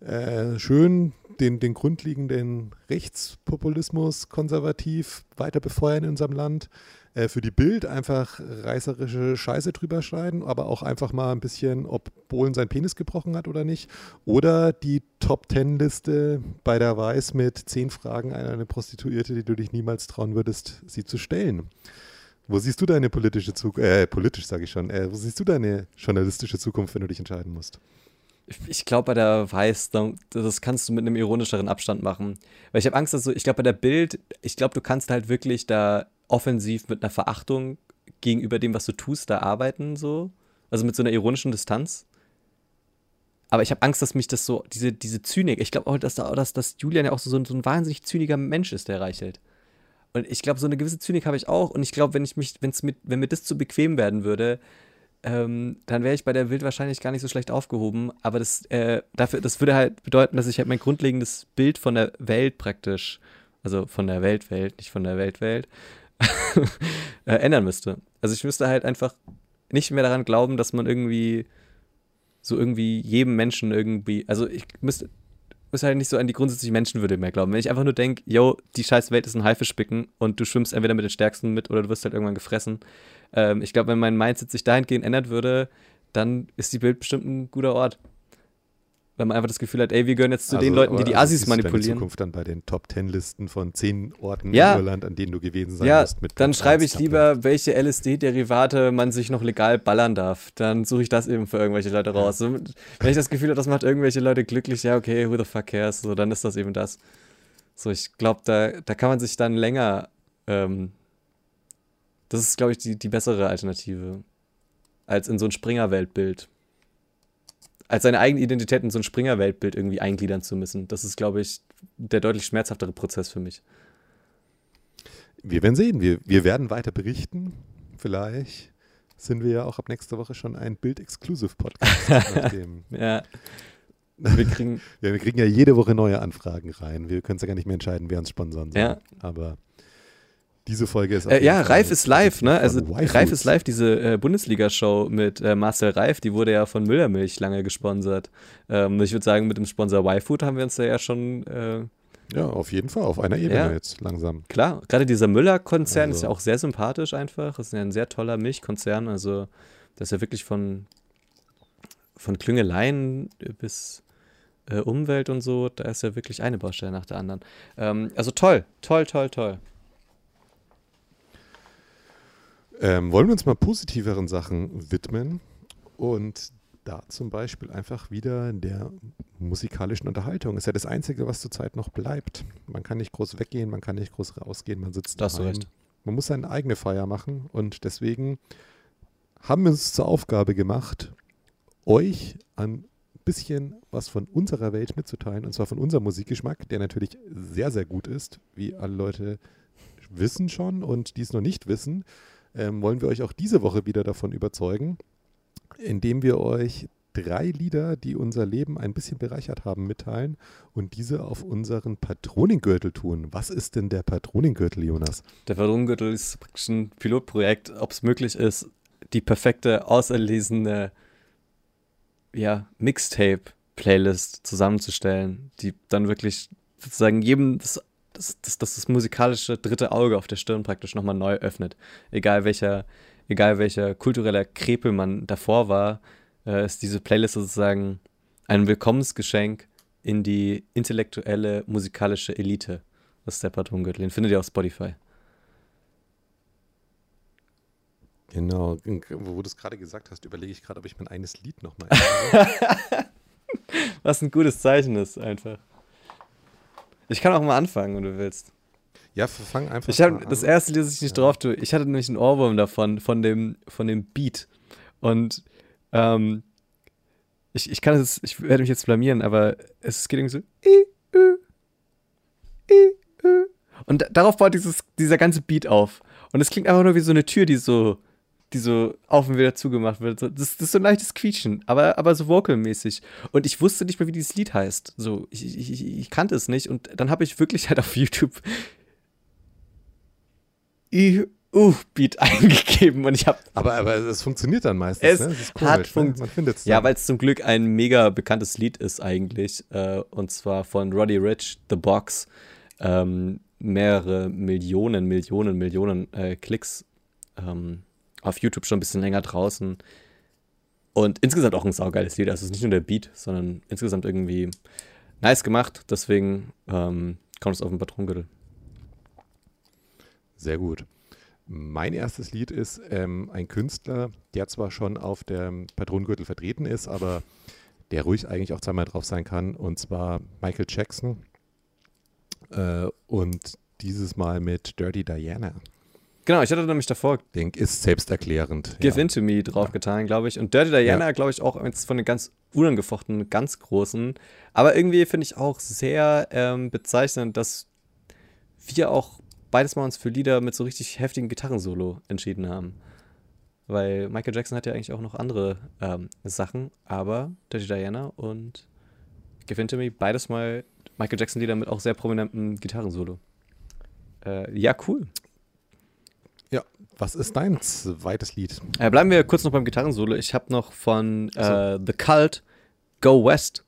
B: äh, schön den, den grundlegenden Rechtspopulismus konservativ weiter befeuern in unserem Land. Äh, für die Bild einfach reißerische Scheiße drüber schneiden, aber auch einfach mal ein bisschen, ob Bohlen sein Penis gebrochen hat oder nicht. Oder die Top-Ten-Liste bei der Weiß mit zehn Fragen an eine Prostituierte, die du dich niemals trauen würdest, sie zu stellen. Wo siehst du deine politische Zukunft, äh, politisch sage ich schon, äh, wo siehst du deine journalistische Zukunft, wenn du dich entscheiden musst?
A: Ich- glaube, bei der Weiß, da- das kannst du mit einem ironischeren Abstand machen. Weil ich habe Angst, du, ich glaube, bei der Bild, ich glaube, du kannst halt wirklich da offensiv mit einer Verachtung gegenüber dem, was du tust, da arbeiten, so. Also mit so einer ironischen Distanz. Aber ich habe Angst, dass mich das so, diese, diese Zynik, ich glaube auch, dass, da, dass, dass Julian ja auch so, ein- so ein wahnsinnig zyniger Mensch ist, der Reichelt. Und ich glaube, so eine gewisse Zynik habe ich auch. Und ich glaube, wenn ich mich, wenn's mit, wenn mir das zu bequem werden würde, ähm, dann wäre ich bei der Wild wahrscheinlich gar nicht so schlecht aufgehoben. Aber das, äh, dafür, das würde halt bedeuten, dass ich halt mein grundlegendes Bild von der Welt praktisch, also von der Weltwelt, nicht von der Weltwelt, äh, ändern müsste. Also ich müsste halt einfach nicht mehr daran glauben, dass man irgendwie so irgendwie jedem Menschen irgendwie, also ich müsste, müsste halt nicht so an die grundsätzliche Menschenwürde mehr glauben. Wenn ich einfach nur denke, yo, die scheiß Welt ist ein Haifischbecken und du schwimmst entweder mit den Stärksten mit oder du wirst halt irgendwann gefressen. Ähm, ich glaube, wenn mein Mindset sich dahingehend ändert würde, dann ist die Bild bestimmt ein guter Ort. Wenn man einfach das Gefühl hat, ey, wir gehören jetzt zu den Leuten, die die
B: also
A: Assis
B: siehst du Deine
A: manipulieren.
B: Zukunft dann bei den Top-10-Listen von zehn Orten
A: Ja.
B: in Irland, an denen du gewesen sein
A: Ja,
B: musst. Mit
A: dann schreibe ich lieber, welche LSD-Derivate man sich noch legal ballern darf. Dann suche ich das eben für irgendwelche Leute raus. So, wenn ich das Gefühl habe, das macht irgendwelche Leute glücklich, ja, okay, who the fuck cares? So, dann ist das eben das. So, ich glaube, da, da kann man sich dann länger. Ähm, das ist, glaube ich, die, die bessere Alternative. Als in so ein Springer-Weltbild. Als seine eigene Identität in so ein Springer-Weltbild irgendwie eingliedern zu müssen. Das ist, glaube ich, der deutlich schmerzhaftere Prozess für mich.
B: Wir werden sehen. Wir, wir werden weiter berichten. Vielleicht sind wir ja auch ab nächster Woche schon ein Bild-Exclusive-Podcast.
A: Ja. Wir kriegen.
B: ja, wir kriegen ja jede Woche neue Anfragen rein. Wir können es ja gar nicht mehr entscheiden, wer uns sponsern soll.
A: Ja.
B: Aber diese Folge ist
A: Äh, ja, Reif ist live, ne? Also
B: Waifus.
A: Reif ist live, diese äh, Bundesliga-Show mit äh, Marcel Reif, die wurde ja von Müllermilch lange gesponsert. Ähm, ich würde sagen, mit dem Sponsor Y-Food haben wir uns da ja schon, äh,
B: Ja, auf jeden Fall, auf einer Ebene
A: Ja.
B: jetzt langsam.
A: klar, gerade dieser Müller-Konzern ist
B: Also-
A: ja auch sehr sympathisch einfach. Das ist ja ein sehr toller Milchkonzern. Also, das ist ja wirklich von, von Klüngeleien bis äh, Umwelt und so, da ist ja wirklich eine Baustelle nach der anderen. Ähm, also toll, toll, toll, toll.
B: Ähm, wollen wir uns mal positiveren Sachen widmen und da zum Beispiel einfach wieder der musikalischen Unterhaltung. Ist ja das Einzige, was zurzeit noch bleibt. Man kann nicht groß weggehen, man kann nicht groß rausgehen, man sitzt
A: Da.
B: Man muss seine eigene Feier machen und deswegen haben wir uns zur Aufgabe gemacht, euch ein bisschen was von unserer Welt mitzuteilen, und zwar von unserem Musikgeschmack, der natürlich sehr, sehr gut ist, wie alle Leute wissen schon und die es noch nicht wissen, ähm, wollen wir euch auch diese Woche wieder davon überzeugen, indem wir euch drei Lieder, die unser Leben ein bisschen bereichert haben, mitteilen und diese auf unseren Patronengürtel tun. Was ist denn der Patronengürtel, Jonas?
A: Der Patronengürtel ist praktisch ein Pilotprojekt, ob es möglich ist, die perfekte, auserlesene ja, Mixtape-Playlist zusammenzustellen, die dann wirklich sozusagen jedem das, das, das, das musikalische dritte Auge auf der Stirn praktisch nochmal neu öffnet. Egal welcher, egal welcher kultureller Krepel man davor war, äh, ist diese Playlist sozusagen ein Willkommensgeschenk in die intellektuelle musikalische Elite. Das ist der Patronengürtel. Den findet ihr auf Spotify.
B: Genau, wo du es gerade gesagt hast, überlege ich gerade, ob ich mein eines Lied nochmal.
A: Was ein gutes Zeichen ist, einfach. Ich kann auch mal anfangen, wenn du willst.
B: Ja, fang einfach
A: ich hab, an. Das erste das ich nicht ja. drauf tue, ich hatte nämlich einen Ohrwurm davon, von dem, von dem Beat. Und ähm, ich, ich kann es, ich werde mich jetzt blamieren, aber es geht irgendwie so. Und darauf baut dieses, dieser ganze Beat auf. Und es klingt einfach nur wie so eine Tür, die so die so auf und wieder zugemacht wird. Das, das ist so ein leichtes Quietschen, aber, aber so vocalmäßig. Und ich wusste nicht mehr, wie dieses Lied heißt. So, ich, ich, ich kannte es nicht. Und dann habe ich wirklich halt auf YouTube uh, Beat eingegeben und ich habe.
B: Aber, aber es funktioniert dann meistens.
A: Es ne? komisch, hat funktioniert. Ne? Ja, weil es zum Glück ein mega bekanntes Lied ist eigentlich. Äh, und zwar von Roddy Rich, The Box. Ähm, mehrere Millionen, Millionen, Millionen äh, Klicks. Ähm, auf YouTube schon ein bisschen länger draußen. Und insgesamt auch ein saugeiles Lied. Also es ist nicht nur der Beat, sondern insgesamt irgendwie nice gemacht. Deswegen ähm, kommt es auf den Patronengürtel.
B: Sehr gut. Mein erstes Lied ist ähm, ein Künstler, der zwar schon auf dem Patronengürtel vertreten ist, aber der ruhig eigentlich auch zweimal drauf sein kann, und zwar Michael Jackson. Äh, und dieses Mal mit Dirty Diana.
A: Genau, ich hatte nämlich davor.
B: Denk, ist selbsterklärend.
A: Give ja. Into Me draufgetan, glaube ich. Und Dirty Diana, ja. glaube ich, auch eins von den ganz unangefochtenen, ganz großen. Aber irgendwie finde ich auch sehr ähm, bezeichnend, dass wir auch beides mal uns für Lieder mit so richtig heftigen Gitarrensolo entschieden haben. Weil Michael Jackson hat ja eigentlich auch noch andere ähm, Sachen, aber Dirty Diana und Give Into Me, beides mal Michael Jackson-Lieder mit auch sehr prominentem Gitarrensolo. Äh, ja, cool.
B: Was ist dein zweites Lied?
A: Äh, bleiben wir kurz noch beim Gitarrensolo. Ich habe noch von äh, The Cult Go West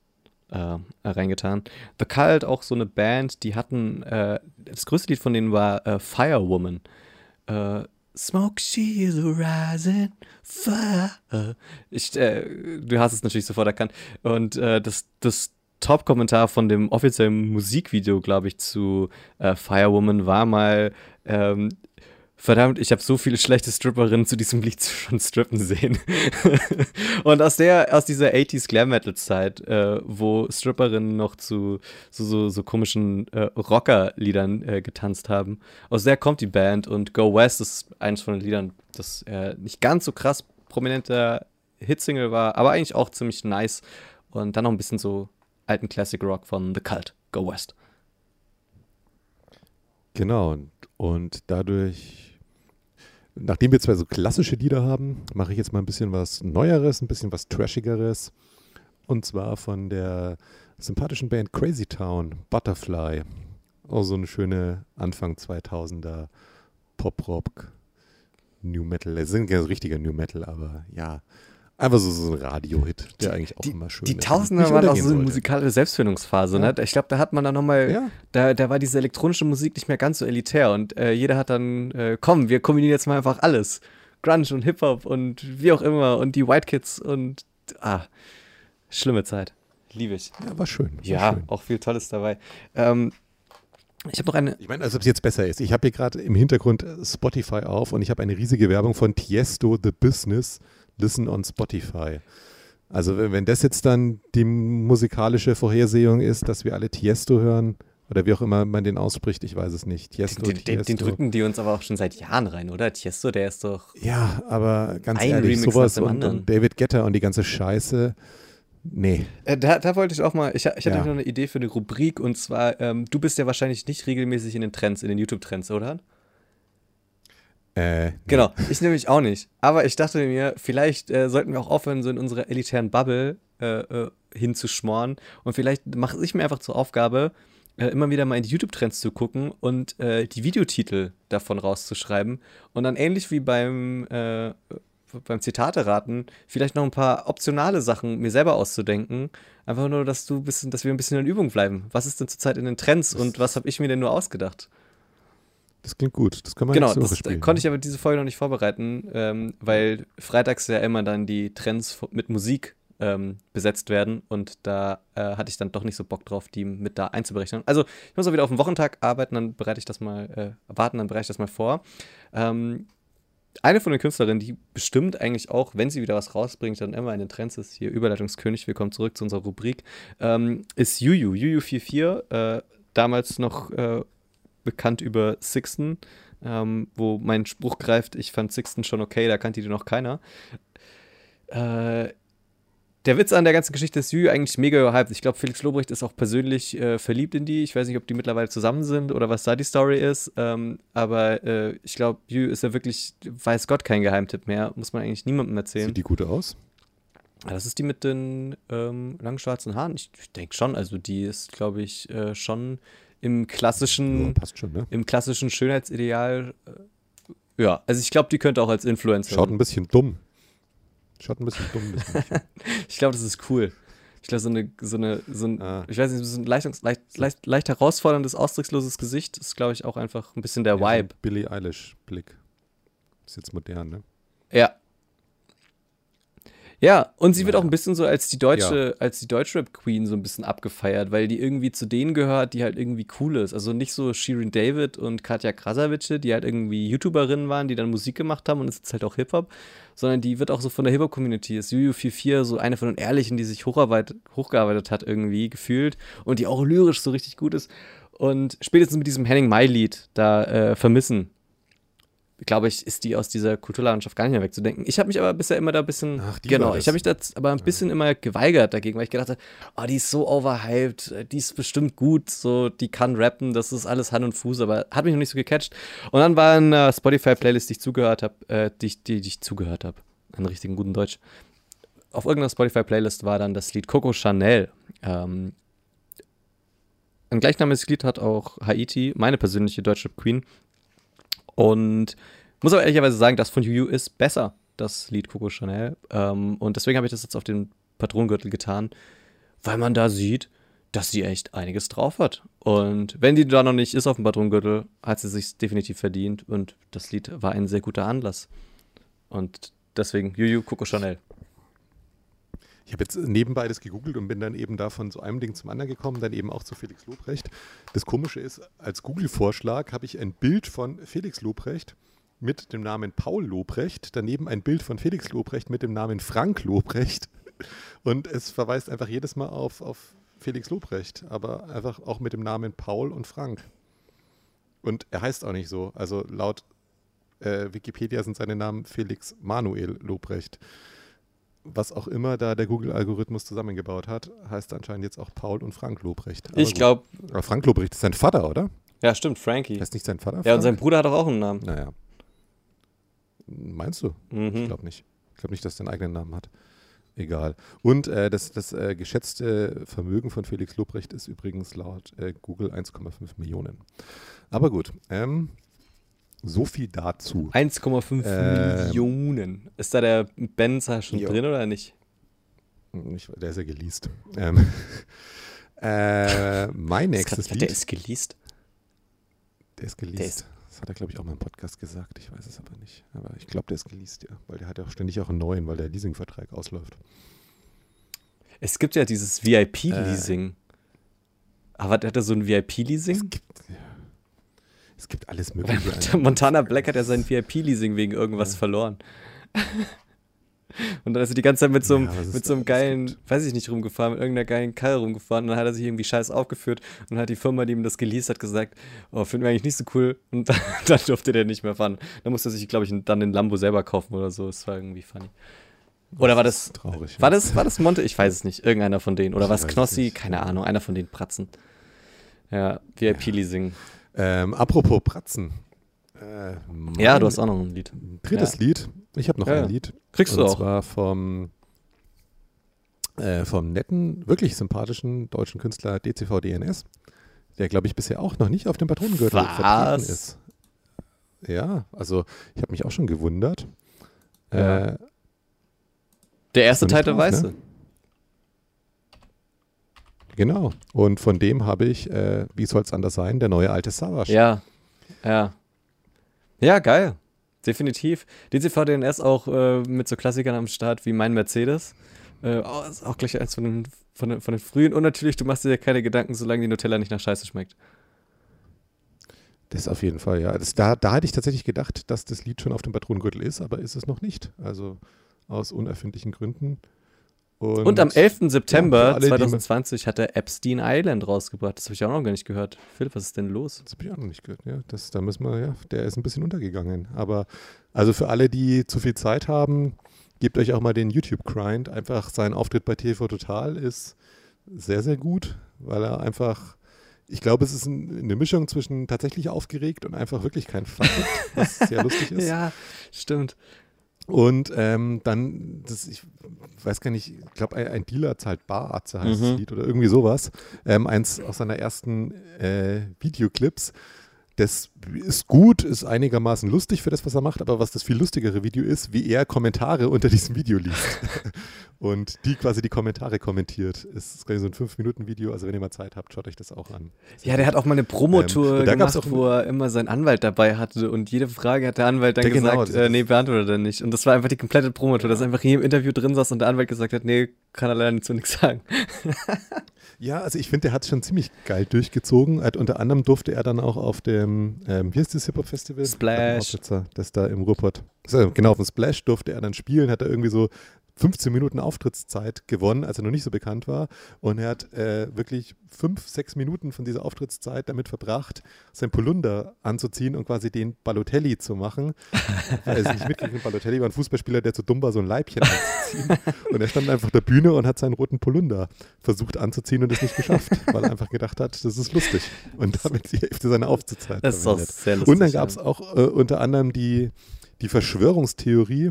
A: äh, reingetan. The Cult, auch so eine Band, die hatten, äh, das größte Lied von denen war äh, Firewoman. Äh, Smoke, she is rising fire. Ich, du hast es natürlich sofort erkannt. Und das, das Top-Kommentar von dem offiziellen Musikvideo, glaube ich, zu Firewoman war mal, ähm, verdammt, ich habe so viele schlechte Stripperinnen zu diesem Lied schon strippen sehen. und aus der, aus dieser 80s Glam Metal Zeit, äh, wo Stripperinnen noch zu so, so, so komischen äh, Rocker-Liedern äh, getanzt haben, aus der kommt die Band und Go West ist eines von den Liedern, das äh, nicht ganz so krass prominenter Hitsingle war, aber eigentlich auch ziemlich nice. Und dann noch ein bisschen so alten Classic Rock von The Cult, Go West.
B: Genau, und dadurch Nachdem wir zwei so klassische Lieder haben, mache ich jetzt mal ein bisschen was Neueres, ein bisschen was Trashigeres. Und zwar von der sympathischen Band Crazy Town, Butterfly. Auch so eine schöne Anfang 2000er Pop-Rock, New Metal. Es sind ja richtiger New Metal, aber ja, Einfach so, so ein Radio-Hit, der eigentlich auch
A: die,
B: immer schön
A: die ist. Die Tausender waren auch so eine musikalische Selbstfindungsphase. Ja. Ne? Ich glaube, da hat man dann nochmal, ja. da, da war diese elektronische Musik nicht mehr ganz so elitär und äh, jeder hat dann, äh, komm, wir kombinieren jetzt mal einfach alles. Grunge und Hip-Hop und wie auch immer und die White Kids und, ah, schlimme Zeit. Liebe ich.
B: Ja, war schön. War
A: ja,
B: schön.
A: auch viel Tolles dabei. Ähm, ich habe noch eine.
B: Ich meine, als ob es jetzt besser ist. Ich habe hier gerade im Hintergrund Spotify auf und ich habe eine riesige Werbung von Tiesto The Business Listen on Spotify. Also wenn das jetzt dann die musikalische Vorhersehung ist, dass wir alle Tiesto hören, Oder wie auch immer man den ausspricht, ich weiß es nicht.
A: Tiesto, den, den, den, drücken die uns aber auch schon seit Jahren rein, oder? Tiesto, der ist doch.
B: Ja, aber ganz ehrlich, Remix sowas und, und, David Getter und die ganze Scheiße. Nee.
A: Äh, da, da, wollte ich auch mal, ich, ich hatte ja. noch eine Idee für eine Rubrik und zwar, ähm, du bist ja wahrscheinlich nicht regelmäßig in den Trends, in den YouTube-Trends, oder?
B: Äh,
A: genau, ich nämlich auch nicht. Aber ich dachte mir, vielleicht äh, sollten wir auch aufhören, so in unserer elitären Bubble äh, äh hinzuschmoren. Und vielleicht mache ich mir einfach zur Aufgabe, äh, immer wieder mal in die YouTube-Trends zu gucken und äh, die Videotitel davon rauszuschreiben. Und dann ähnlich wie beim, beim Zitate-Raten, vielleicht noch ein paar optionale Sachen mir selber auszudenken. Einfach nur, dass du bisschen, dass wir ein bisschen in Übung bleiben. Was ist denn zurzeit in den Trends und was habe ich mir denn nur ausgedacht?
B: Das klingt gut. Das kann man
A: genau, das spielen. konnte ich aber diese Folge noch nicht vorbereiten, ähm, weil freitags ja immer dann die Trends mit Musik ähm, besetzt werden und da äh, hatte ich dann doch nicht so Bock drauf, die mit da einzuberechnen. Also ich muss auch wieder auf den Wochentag arbeiten, dann bereite ich das mal, äh, warten, dann bereite ich das mal vor. Ähm, eine von den Künstlerinnen, die bestimmt eigentlich auch, wenn sie wieder was rausbringt, dann immer in den Trends ist, hier Überleitungskönig, wir kommen zurück zu unserer Rubrik, ähm, ist Juju, Juju44, äh, damals noch äh, bekannt über Sixten, ähm, wo mein Spruch greift, ich fand Sixten schon okay, da kannte die noch keiner. Äh, der Witz an der ganzen Geschichte ist Juju eigentlich mega überhyped. Ich glaube, Felix Lobrecht ist auch persönlich äh, verliebt in die. Ich weiß nicht, ob die mittlerweile zusammen sind oder was da die Story ist. Ähm, aber äh, ich glaube, Juju ist ja wirklich, weiß Gott, kein Geheimtipp mehr. Muss man eigentlich niemandem erzählen.
B: Sieht die gut aus?
A: Das ist die mit den ähm, langen schwarzen Haaren. Ich, ich denke schon. Also die ist, glaube ich, äh, schon im klassischen,
B: ja, schon, ne?
A: im klassischen Schönheitsideal. Äh, ja, also ich glaube, die könnte auch als Influencer.
B: Schaut ein bisschen dumm. Schaut ein bisschen dumm.
A: ich glaube, das ist cool. Ich glaube, so eine, so eine, so ein, ah. ich weiß nicht, so ein leicht, leicht, leicht, leicht herausforderndes, ausdrucksloses Gesicht ist, glaube ich, auch einfach ein bisschen der ja, Vibe. So
B: Billie Eilish-Blick. Ist jetzt modern, ne?
A: Ja, ja, und sie wird auch ein bisschen so als die deutsche, ja. als die Deutschrap Queen so ein bisschen abgefeiert, weil die irgendwie zu denen gehört, die halt irgendwie cool ist. Also nicht so Shirin David und Katja Krasavice, die halt irgendwie YouTuberinnen waren, die dann Musik gemacht haben und es ist halt auch Hip-Hop, sondern die wird auch so von der Hip-Hop-Community, ist Juju44 so eine von den Ehrlichen, die sich hochgearbeitet hat irgendwie, gefühlt und die auch lyrisch so richtig gut ist. Und spätestens mit diesem Henning Mai-Lied da äh, vermissen, glaube ich, ist die aus dieser Kulturlandschaft gar nicht mehr wegzudenken. Ich habe mich aber bisher immer da ein bisschen, Ach, genau, ich habe mich da aber ein bisschen ja. immer geweigert dagegen, weil ich gedacht habe, oh, die ist so overhyped, die ist bestimmt gut, so, die kann rappen, das ist alles Hand und Fuß, aber hat mich noch nicht so gecatcht. Und dann war eine Spotify-Playlist, die ich zugehört habe, äh, die, die, die ich zugehört habe, einen richtigen guten Deutsch. Auf irgendeiner Spotify-Playlist war dann das Lied Coco Chanel. Ähm, ein gleichnamiges Lied hat auch Haiti, meine persönliche deutsche Queen, und muss aber ehrlicherweise sagen, das von Yu ist besser, das Lied Coco Chanel. Ähm, und deswegen habe ich das jetzt auf den Patronengürtel getan, weil man da sieht, dass sie echt einiges drauf hat. Und wenn die da noch nicht ist auf dem Patronengürtel, hat sie sich definitiv verdient. Und das Lied war ein sehr guter Anlass. Und deswegen Juju Coco Chanel.
B: Ich habe jetzt nebenbei das gegoogelt und bin dann eben da von so einem Ding zum anderen gekommen, dann eben auch zu Felix Lobrecht. Das Komische ist, als Google-Vorschlag habe ich ein Bild von Felix Lobrecht mit dem Namen Paul Lobrecht, daneben ein Bild von Felix Lobrecht mit dem Namen Frank Lobrecht. Und es verweist einfach jedes Mal auf, auf Felix Lobrecht, aber einfach auch mit dem Namen Paul und Frank. Und er heißt auch nicht so. Also laut äh, Wikipedia sind seine Namen Felix Manuel Lobrecht was auch immer da der Google-Algorithmus zusammengebaut hat, heißt anscheinend jetzt auch Paul und Frank Lobrecht.
A: Aber ich glaube.
B: Frank Lobrecht ist sein Vater, oder?
A: Ja, stimmt, Frankie.
B: Heißt nicht sein Vater?
A: Ja, Frank? und sein Bruder hat doch auch einen Namen.
B: Naja. Meinst du? Mhm. Ich glaube nicht. Ich glaube nicht, dass er einen eigenen Namen hat. Egal. Und äh, das, das äh, geschätzte Vermögen von Felix Lobrecht ist übrigens laut äh, Google 1,5 Millionen. Aber gut. Ähm, so viel dazu.
A: 1,5 äh, Millionen. Ist da der Benzer schon jo. drin oder nicht?
B: Ich, der ist ja geleast. Ähm, äh, mein nächstes
A: Lied. Der ist geleast?
B: Der ist geleast. Der ist das hat er, glaube ich, auch mal im Podcast gesagt. Ich weiß es aber nicht. Aber ich glaube, der ist geleast, ja. Weil der hat ja auch ständig auch einen neuen, weil der Leasingvertrag ausläuft.
A: Es gibt ja dieses VIP-Leasing. Äh, aber hat er so ein VIP-Leasing? Es gibt.
B: Es gibt alles Mögliche.
A: Montana Black hat ja sein VIP-Leasing wegen irgendwas ja. verloren. Und dann ist er die ganze Zeit mit so einem,
B: Ja,
A: mit so einem geilen, weiß ich nicht, rumgefahren, mit irgendeiner geilen Karre rumgefahren. Und dann hat er sich irgendwie scheiß aufgeführt und hat die Firma, die ihm das geleast hat, gesagt, oh, finden wir eigentlich nicht so cool. Und dann, dann durfte der nicht mehr fahren. Dann musste er sich, glaube ich, dann den Lambo selber kaufen oder so. Das war irgendwie funny. Oder war das,
B: traurig?
A: war das, war das Monte? Ich weiß es nicht. Irgendeiner von denen. Oder war es Knossi? Keine Ahnung. Einer von den Pratzen. Ja, VIP-Leasing.
B: Ähm, apropos Pratzen. Äh,
A: Ja, du hast auch noch ein Lied.
B: Drittes Lied. Ich habe noch
A: Ja,
B: ein
A: ja.
B: Lied.
A: Kriegst du
B: und
A: auch.
B: zwar vom, äh, vom netten, wirklich sympathischen deutschen Künstler DCV DNS, der, glaube ich, bisher auch noch nicht auf dem Patronengürtel
A: Was?
B: vertreten ist. Ja, also ich habe mich auch schon gewundert.
A: Ja.
B: Äh,
A: Der erste Teil der
B: drauf, ne? Genau. Und von dem habe ich, äh, wie soll es anders sein, der neue alte Savage.
A: Ja, ja. Ja, geil. Definitiv. DCV DNS auch äh, mit so Klassikern am Start wie mein Mercedes. Äh, oh, ist auch gleich eins von den, von, den, von den frühen. Und natürlich, du machst dir keine Gedanken, solange die Nutella nicht nach Scheiße schmeckt.
B: Das auf jeden Fall, ja. Das, da, da hatte ich tatsächlich gedacht, dass das Lied schon auf dem Patronengürtel ist, aber ist es noch nicht. Also aus unerfindlichen Gründen. Und,
A: Und am 11.
B: für
A: September
B: alle, die-
A: 2020 hat er Epstein Island rausgebracht. Das habe ich auch noch gar nicht gehört. Philipp, was ist denn los?
B: Das habe ich auch noch nicht gehört. Ja, das, da müssen wir, ja, der ist ein bisschen untergegangen. Aber also für alle, die zu viel Zeit haben, gebt euch auch mal den YouTube-Grind. Einfach sein Auftritt bei TV Total ist sehr, sehr gut, weil er einfach, ich glaube, es ist ein, eine Mischung zwischen tatsächlich aufgeregt und einfach wirklich kein Fuck, was sehr lustig ist.
A: Ja, stimmt.
B: Und ähm, dann, das, ich weiß gar nicht, ich glaube, ein, ein Dealer zahlt Baratze heißt
A: Mhm.
B: das Lied oder irgendwie sowas. Ähm, eins aus seiner ersten äh, Videoclips. Das ist gut, ist einigermaßen lustig für das, was er macht, aber was das viel lustigere Video ist, wie er Kommentare unter diesem Video liest. Und die quasi die Kommentare kommentiert. Es ist so ein 5-Minuten-Video, also wenn ihr mal Zeit habt, schaut euch das auch an.
A: Ja, der hat auch mal eine Promotour
B: Ähm,
A: gemacht,
B: auch-
A: wo er immer seinen Anwalt dabei hatte und jede Frage hat der Anwalt dann
B: Ja, genau,
A: gesagt,
B: das
A: äh,
B: ist-
A: nee, beantwortet er nicht. Und das war einfach die komplette Promotour, dass er einfach hier im Interview drin saß und der Anwalt gesagt hat, nee, kann er leider zu nichts sagen.
B: Ja, also ich finde, der hat es schon ziemlich geil durchgezogen. Hat, unter anderem durfte er dann auch auf dem, ähm, wie heißt das Hip-Hop-Festival?
A: Splash.
B: Das da im Ruhrpott. Genau, auf dem Splash durfte er dann spielen, hat er irgendwie so 15 Minuten Auftrittszeit gewonnen, als er noch nicht so bekannt war. Und er hat äh, wirklich fünf, sechs Minuten von dieser Auftrittszeit damit verbracht, sein Polunder anzuziehen und quasi den Balotelli zu machen. Weil er es nicht mitgekriegt Balotelli war ein Fußballspieler, der zu dumm war, so ein Leibchen anzuziehen. Und er stand einfach auf der Bühne und hat seinen roten Polunder versucht anzuziehen und es nicht geschafft, weil er einfach gedacht hat, das ist lustig. Und damit die Hälfte seiner Auftrittszeit
A: Das ist auch
B: verwendet.
A: sehr lustig.
B: Und dann gab es auch äh, unter anderem die, die Verschwörungstheorie,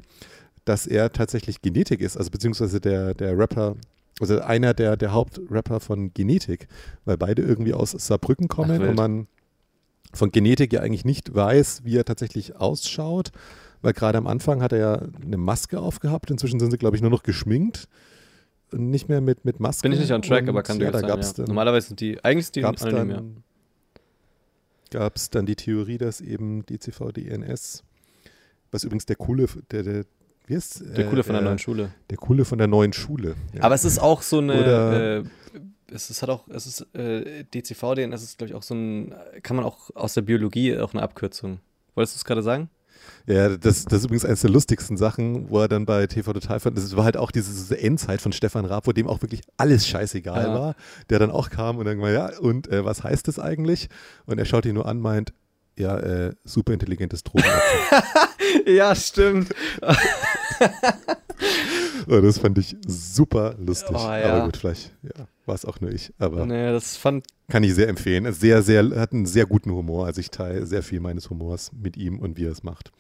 B: dass er tatsächlich Genetik ist, also beziehungsweise der, der Rapper, also einer der, der Hauptrapper von Genetik, weil beide irgendwie aus Saarbrücken kommen
A: wild.
B: und man von Genetik ja eigentlich nicht weiß, wie er tatsächlich ausschaut, weil gerade am Anfang hat er ja eine Maske aufgehabt, inzwischen sind sie, glaube ich, nur noch geschminkt. und Nicht mehr mit, mit Maske.
A: Bin ich nicht on track,
B: Und
A: aber kann
B: ja, da
A: sein.
B: gab's
A: Ja.
B: dann,
A: Normalerweise sind die, eigentlich sind die
B: gab es
A: anonym, ja.
B: dann, gab's dann die Theorie, dass eben die CVDNS, was übrigens der coole, der, der, wie ist,
A: Der coole von der
B: äh,
A: neuen Schule.
B: Der coole von der neuen Schule. ja.
A: Aber es ist auch so eine.
B: Oder-
A: Äh, es ist, hat auch, es ist äh, DCVDN, es ist, glaube ich, auch so ein, kann man auch aus der Biologie auch eine Abkürzung. Wolltest du es gerade sagen?
B: Ja, das, das ist übrigens eines der lustigsten Sachen, wo er dann bei TV Total fand. Das war halt auch diese, diese Endzeit von Stefan Raab, wo dem auch wirklich alles scheißegal
A: Ja.
B: war. Der dann auch kam und dann war, ja, und äh, was heißt das eigentlich? Und er schaut ihn nur an, meint, ja, äh, super intelligentes Drogenopfer.
A: ja, stimmt.
B: und das fand ich super lustig.
A: Oh, ja.
B: Aber gut, vielleicht ja, war es auch nur ich. Aber
A: Nee, das fand.
B: kann ich sehr empfehlen. Sehr, sehr, hat einen sehr guten Humor. Also ich teile sehr viel meines Humors mit ihm und wie er es macht.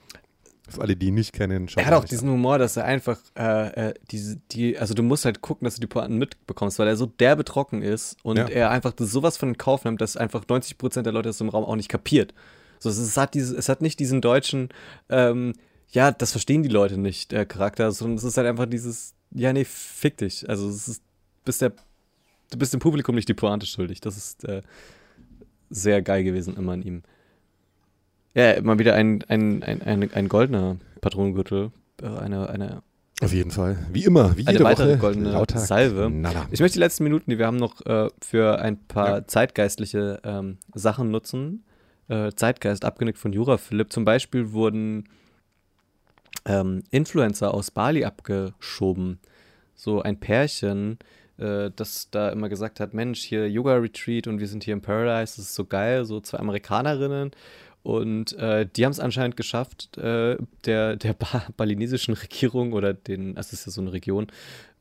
B: Für alle, die ihn nicht kennen, schaut
A: Er hat auch diesen Humor, dass er einfach, äh, äh, diese, die, also du musst halt gucken, dass du die Pointen mitbekommst, weil er so derbe trocken ist und
B: Ja.
A: er einfach sowas von in Kauf nimmt, dass einfach 90% der Leute aus dem Raum auch nicht kapiert. So, es, hat diese, es hat nicht diesen deutschen, ähm, ja, das verstehen die Leute nicht, der Charakter, sondern es ist halt einfach dieses, ja, nee, fick dich. Also es ist, bist der, du bist dem Publikum nicht die Pointe schuldig. Das ist äh, sehr geil gewesen immer an ihm. Ja, immer wieder ein, ein, ein, ein, ein goldener Patronengürtel, äh, eine, eine
B: Auf jeden Fall. Wie immer, wie
A: Eine
B: jede
A: weitere
B: Woche.
A: goldene
B: lauter
A: Salve.
B: Knaller.
A: Ich möchte die letzten Minuten, die wir haben, noch äh, für ein paar
B: Ja.
A: zeitgeistliche ähm, Sachen nutzen. Äh, Zeitgeist, abgenickt von Jura Philipp. Zum Beispiel wurden ähm, Influencer aus Bali abgeschoben. So ein Pärchen, äh, das da immer gesagt hat, Mensch, hier Yoga-Retreat und wir sind hier im Paradise, das ist so geil, so zwei Amerikanerinnen. Und äh, die haben es anscheinend geschafft, äh, der, der ba balinesischen Regierung oder den, also es ist ja so eine Region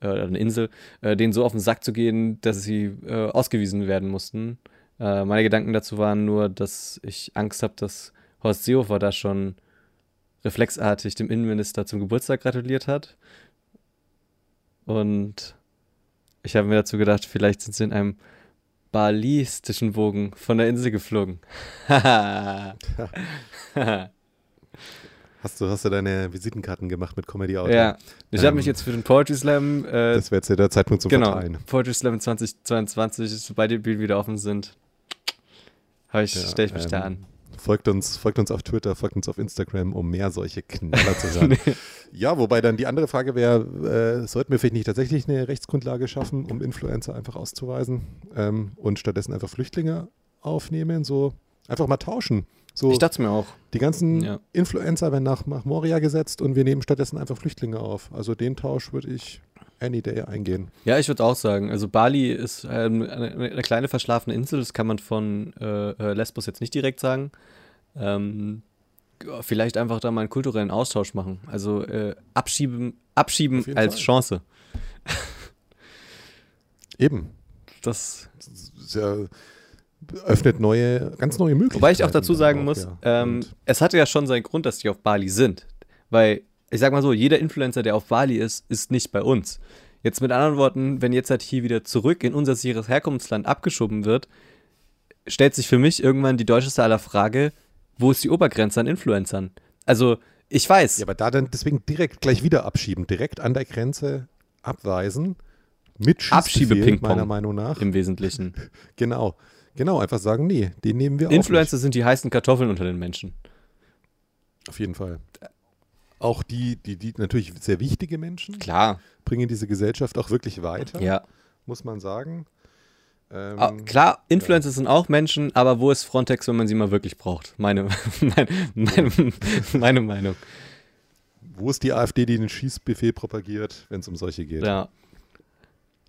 A: äh, oder eine Insel, äh, denen so auf den Sack zu gehen, dass sie äh, ausgewiesen werden mussten. Meine Gedanken dazu waren nur, dass ich Angst habe, dass Horst Seehofer da schon reflexartig dem Innenminister zum Geburtstag gratuliert hat. Und ich habe mir dazu gedacht, vielleicht sind sie in einem balistischen Bogen von der Insel geflogen.
B: hast, du, hast du deine Visitenkarten gemacht mit Comedy Auto?
A: Ja, ich ähm, habe mich jetzt für den Poetry Slam.
B: Äh, das wäre jetzt ja der Zeitpunkt zum
A: genau,
B: Verteilen.
A: Poetry Slam 2022, sobald die Bühnen wieder offen sind, ich, ja, stelle ich mich ähm, da an.
B: Folgt uns, folgt uns auf Twitter, folgt uns auf Instagram, um mehr solche Knaller zu hören. nee. Ja, wobei dann die andere Frage wäre, äh, sollten wir vielleicht nicht tatsächlich eine Rechtsgrundlage schaffen, um Influencer einfach auszuweisen ähm, und stattdessen einfach Flüchtlinge aufnehmen, so einfach mal tauschen. So,
A: ich dachte mir auch.
B: Die ganzen ja. Influencer werden nach, nach Moria gesetzt und wir nehmen stattdessen einfach Flüchtlinge auf. Also den Tausch würde ich any day eingehen.
A: Ja, ich würde auch sagen. Also Bali ist ähm, eine, eine, kleine verschlafene Insel, das kann man von äh, äh, Lesbos jetzt nicht direkt sagen. Ähm, vielleicht einfach da mal einen kulturellen Austausch machen. Also äh, abschieben, abschieben als Fall. Chance.
B: Eben.
A: Das,
B: das ja, öffnet neue, ganz neue Möglichkeiten.
A: Wobei ich auch dazu sagen auch, muss, ja. ähm, es hatte ja schon seinen Grund, dass die auf Bali sind. Weil, ich sag mal so, jeder Influencer, der auf Bali ist, ist nicht bei uns. Jetzt mit anderen Worten, wenn jetzt halt hier wieder zurück in unser sicheres Herkunftsland abgeschoben wird, stellt sich für mich irgendwann die deutscheste aller Frage, wo ist die Obergrenze an Influencern? Also, ich weiß.
B: Ja, aber da dann deswegen direkt gleich wieder abschieben, direkt an der Grenze abweisen, mit
A: Abschiebe
B: meiner Meinung nach.
A: Im Wesentlichen.
B: genau. Genau, einfach sagen, nee, den nehmen wir
A: Influencer sind die heißen Kartoffeln unter den Menschen.
B: Auf jeden Fall. Auch die, die, die natürlich sehr wichtige Menschen.
A: Klar.
B: Bringen diese Gesellschaft auch wirklich weiter.
A: Ja.
B: Muss man sagen.
A: Ähm, ah, klar, Influencer ja. sind auch Menschen, aber wo ist Frontex, wenn man sie mal wirklich braucht? Meine, meine, meine, meine Meinung.
B: Wo ist die AfD, die den Schießbefehl propagiert, wenn es um solche geht?
A: Ja.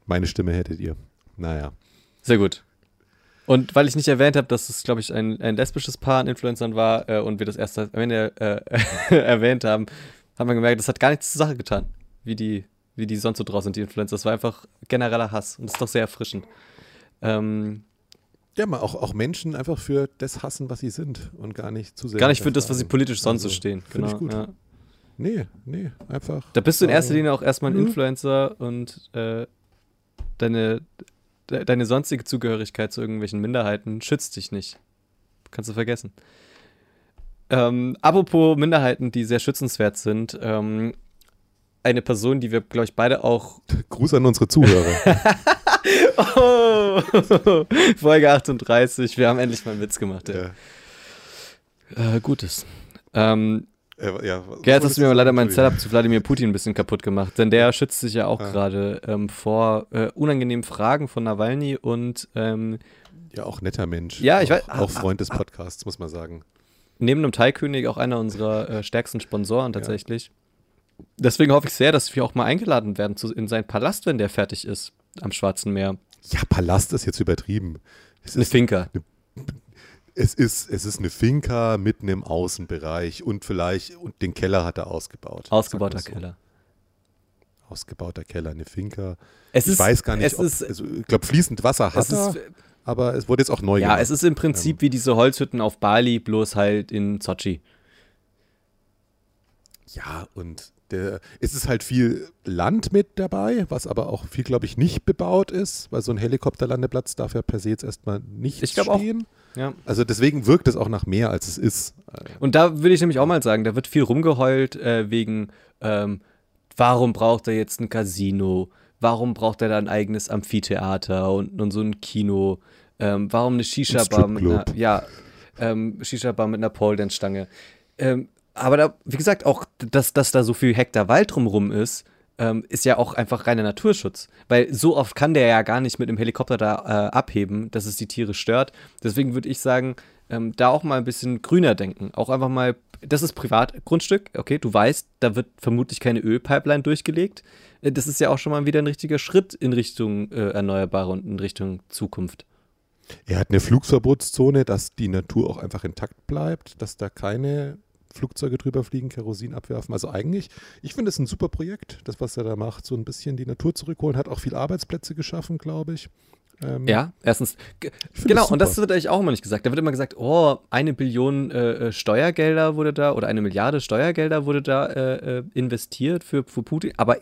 B: Meine Stimme hättet ihr. Naja.
A: Sehr gut. Und weil ich nicht erwähnt habe, dass es, glaube ich, ein, ein lesbisches Paar an Influencern war äh, und wir das erst am Ende äh, erwähnt haben, haben wir gemerkt, das hat gar nichts zur Sache getan, wie die, wie die sonst so draus sind, die Influencer. Das war einfach genereller Hass und das ist doch sehr erfrischend. Ähm,
B: ja, mal auch, auch Menschen einfach für das hassen, was sie sind und gar nicht zu sehr.
A: Gar nicht für das, was sie politisch sonst also, so stehen.
B: Genau. Ich gut. Ja. Nee, nee, einfach.
A: Da bist du in erster Linie auch erstmal ein mhm. Influencer und äh, deine, de, deine sonstige Zugehörigkeit zu irgendwelchen Minderheiten schützt dich nicht. Kannst du vergessen. Ähm, apropos Minderheiten, die sehr schützenswert sind, ähm, eine Person, die wir, glaube ich, beide auch.
B: Gruß an unsere Zuhörer.
A: oh, Folge 38, wir haben endlich mal einen Witz gemacht. Ja. Äh, Gutes. Ähm, äh, ja, jetzt hast du mir leider mein Setup zu Wladimir Putin ein bisschen kaputt gemacht, denn der schützt sich ja auch ja. gerade ähm, vor äh, unangenehmen Fragen von Nawalny und ähm,
B: ja, auch netter Mensch.
A: Ja, ich
B: auch,
A: weiß.
B: Auch Freund des Podcasts, muss man sagen.
A: Neben dem Thai-König auch einer unserer äh, stärksten Sponsoren tatsächlich. Ja. Deswegen hoffe ich sehr, dass wir auch mal eingeladen werden zu, in seinen Palast, wenn der fertig ist am Schwarzen Meer.
B: Ja, Palast ist jetzt übertrieben.
A: Es eine Finca. Eine,
B: es, ist, es ist eine Finca mitten im Außenbereich und vielleicht, und den Keller hat er ausgebaut.
A: Ausgebauter so. Keller.
B: Ausgebauter Keller, eine Finca.
A: Es ich
B: ist, weiß gar nicht,
A: ob, ist,
B: also, ich glaube, fließend Wasser hat er, aber es wurde jetzt auch neu
A: ja, gemacht. Ja, es ist im Prinzip ähm. wie diese Holzhütten auf Bali, bloß halt in Sochi.
B: Ja, und der, es ist halt viel Land mit dabei, was aber auch viel, glaube ich, nicht bebaut ist, weil so ein Helikopterlandeplatz darf ja per se jetzt erstmal nicht ich stehen.
A: Auch, ja.
B: Also deswegen wirkt es auch nach mehr, als es ist.
A: Und da würde ich nämlich auch mal sagen, da wird viel rumgeheult äh, wegen, ähm, warum braucht er jetzt ein Casino? Warum braucht er da ein eigenes Amphitheater und, und so ein Kino? Ähm, warum eine Shisha-Bar mit einer, ja, ähm, Shisha-Bar mit einer Pole-Dance-Stange? Ähm, aber da, wie gesagt, auch, dass, dass da so viel Hektar Wald drumrum ist, ähm, ist ja auch einfach reiner Naturschutz. Weil so oft kann der ja gar nicht mit dem Helikopter da äh, abheben, dass es die Tiere stört. Deswegen würde ich sagen, ähm, da auch mal ein bisschen grüner denken. Auch einfach mal, das ist Privatgrundstück, okay, du weißt, da wird vermutlich keine Ölpipeline durchgelegt. Äh, das ist ja auch schon mal wieder ein richtiger Schritt in Richtung äh, Erneuerbare und in Richtung Zukunft.
B: Er hat eine Flugverbotszone, dass die Natur auch einfach intakt bleibt, dass da keine Flugzeuge drüber fliegen, Kerosin abwerfen. Also eigentlich, ich finde es ein super Projekt, das, was er da macht. So ein bisschen die Natur zurückholen, hat auch viele Arbeitsplätze geschaffen, glaube ich.
A: Ähm, ja, erstens. Genau, und das wird eigentlich auch immer nicht gesagt. Da wird immer gesagt, oh, eine Billion äh, äh, Steuergelder wurde da oder eine Milliarde Steuergelder wurde da äh, äh, investiert für, für Putin. Aber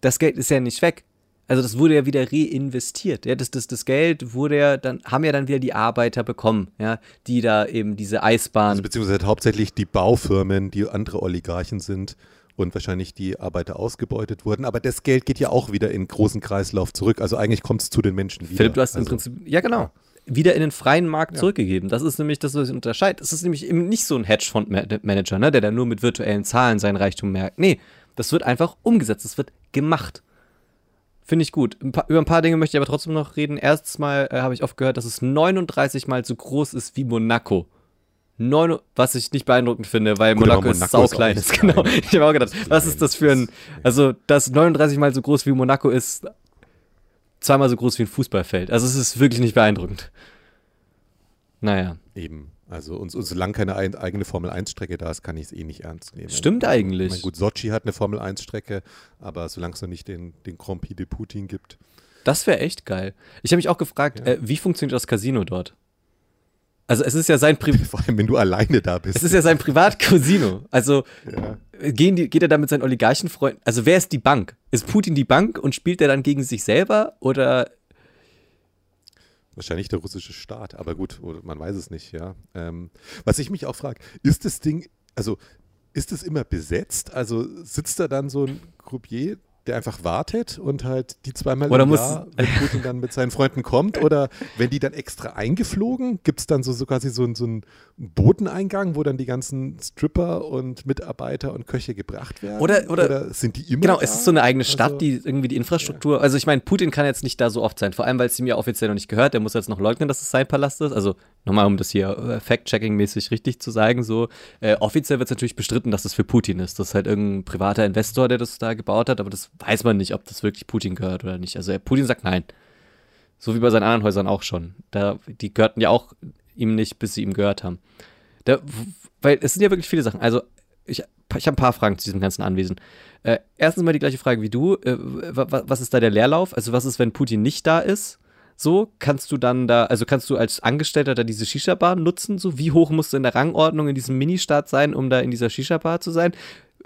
A: das Geld ist ja nicht weg. Also das wurde ja wieder reinvestiert. Ja, das, das, das Geld wurde ja dann, haben ja dann wieder die Arbeiter bekommen, ja, die da eben diese Eisbahn. Also
B: beziehungsweise hauptsächlich die Baufirmen, die andere Oligarchen sind und wahrscheinlich die Arbeiter ausgebeutet wurden. Aber das Geld geht ja auch wieder in großen Kreislauf zurück. Also eigentlich kommt es zu den Menschen wieder.
A: Philipp, du hast
B: also,
A: im Prinzip, ja genau, wieder in den freien Markt ja. zurückgegeben. Das ist nämlich das, was unterscheidet. Das ist nämlich eben nicht so ein Hedgefondsmanager, ne, der da nur mit virtuellen Zahlen seinen Reichtum merkt. Nee, das wird einfach umgesetzt, das wird gemacht. Finde ich gut. Ein paar, über ein paar Dinge möchte ich aber trotzdem noch reden. Erstens mal äh, habe ich oft gehört, dass es 39 mal so groß ist wie Monaco. Neun, was ich nicht beeindruckend finde, weil Gut, Monaco, Monaco ist sauklein. Ist genau. Ich habe auch gedacht, was ist das für ein. Also, das 39 mal so groß wie Monaco ist, zweimal so groß wie ein Fußballfeld. Also, es ist wirklich nicht beeindruckend. Naja.
B: Eben. Also und, und solange keine ein, eigene Formel-1-Strecke da ist, kann ich es eh nicht ernst nehmen.
A: Stimmt eigentlich.
B: Meine, gut, Sochi hat eine Formel-1-Strecke, aber solange es noch nicht den, den Grand Prix de Putin gibt.
A: Das wäre echt geil. Ich habe mich auch gefragt, ja. äh, wie funktioniert das Casino dort? Also es ist ja sein
B: Privat. Vor allem, wenn du alleine da bist.
A: Es ist ja sein Privatcasino. Also ja. gehen die, geht er da mit seinen Oligarchenfreunden. Also wer ist die Bank? Ist Putin die Bank und spielt er dann gegen sich selber oder
B: Wahrscheinlich der russische Staat, aber gut, man weiß es nicht, ja. Ähm, was ich mich auch frage, ist das Ding, also ist es immer besetzt? Also sitzt da dann so ein Croupier der einfach wartet und halt die zweimal
A: oder im muss Jahr,
B: wenn Putin dann mit seinen Freunden kommt oder wenn die dann extra eingeflogen, gibt es dann so, so quasi so, so einen Boteneingang, wo dann die ganzen Stripper und Mitarbeiter und Köche gebracht werden?
A: Oder, oder, oder
B: sind die immer
A: Genau, da? es ist so eine eigene Stadt, also, die irgendwie die Infrastruktur, ja. also ich meine, Putin kann jetzt nicht da so oft sein, vor allem, weil es ihm ja offiziell noch nicht gehört, der muss jetzt noch leugnen, dass es sein Palast ist, also nochmal, um das hier äh, fact-checking-mäßig richtig zu sagen, so, äh, offiziell wird es natürlich bestritten, dass es für Putin ist. Das ist halt irgendein privater Investor, der das da gebaut hat, aber das weiß man nicht, ob das wirklich Putin gehört oder nicht. Also Putin sagt nein. So wie bei seinen anderen Häusern auch schon. Da, die gehörten ja auch ihm nicht, bis sie ihm gehört haben. Da, weil es sind ja wirklich viele Sachen. Also, ich, ich habe ein paar Fragen zu diesem ganzen Anwesen. Äh, erstens mal die gleiche Frage wie du. Äh, was ist da der Leerlauf? Also, was ist, wenn Putin nicht da ist? So, kannst du dann da, also kannst du als Angestellter da diese Shisha-Bar nutzen? So, wie hoch musst du in der Rangordnung in diesem Ministaat sein, um da in dieser Shisha-Bar zu sein?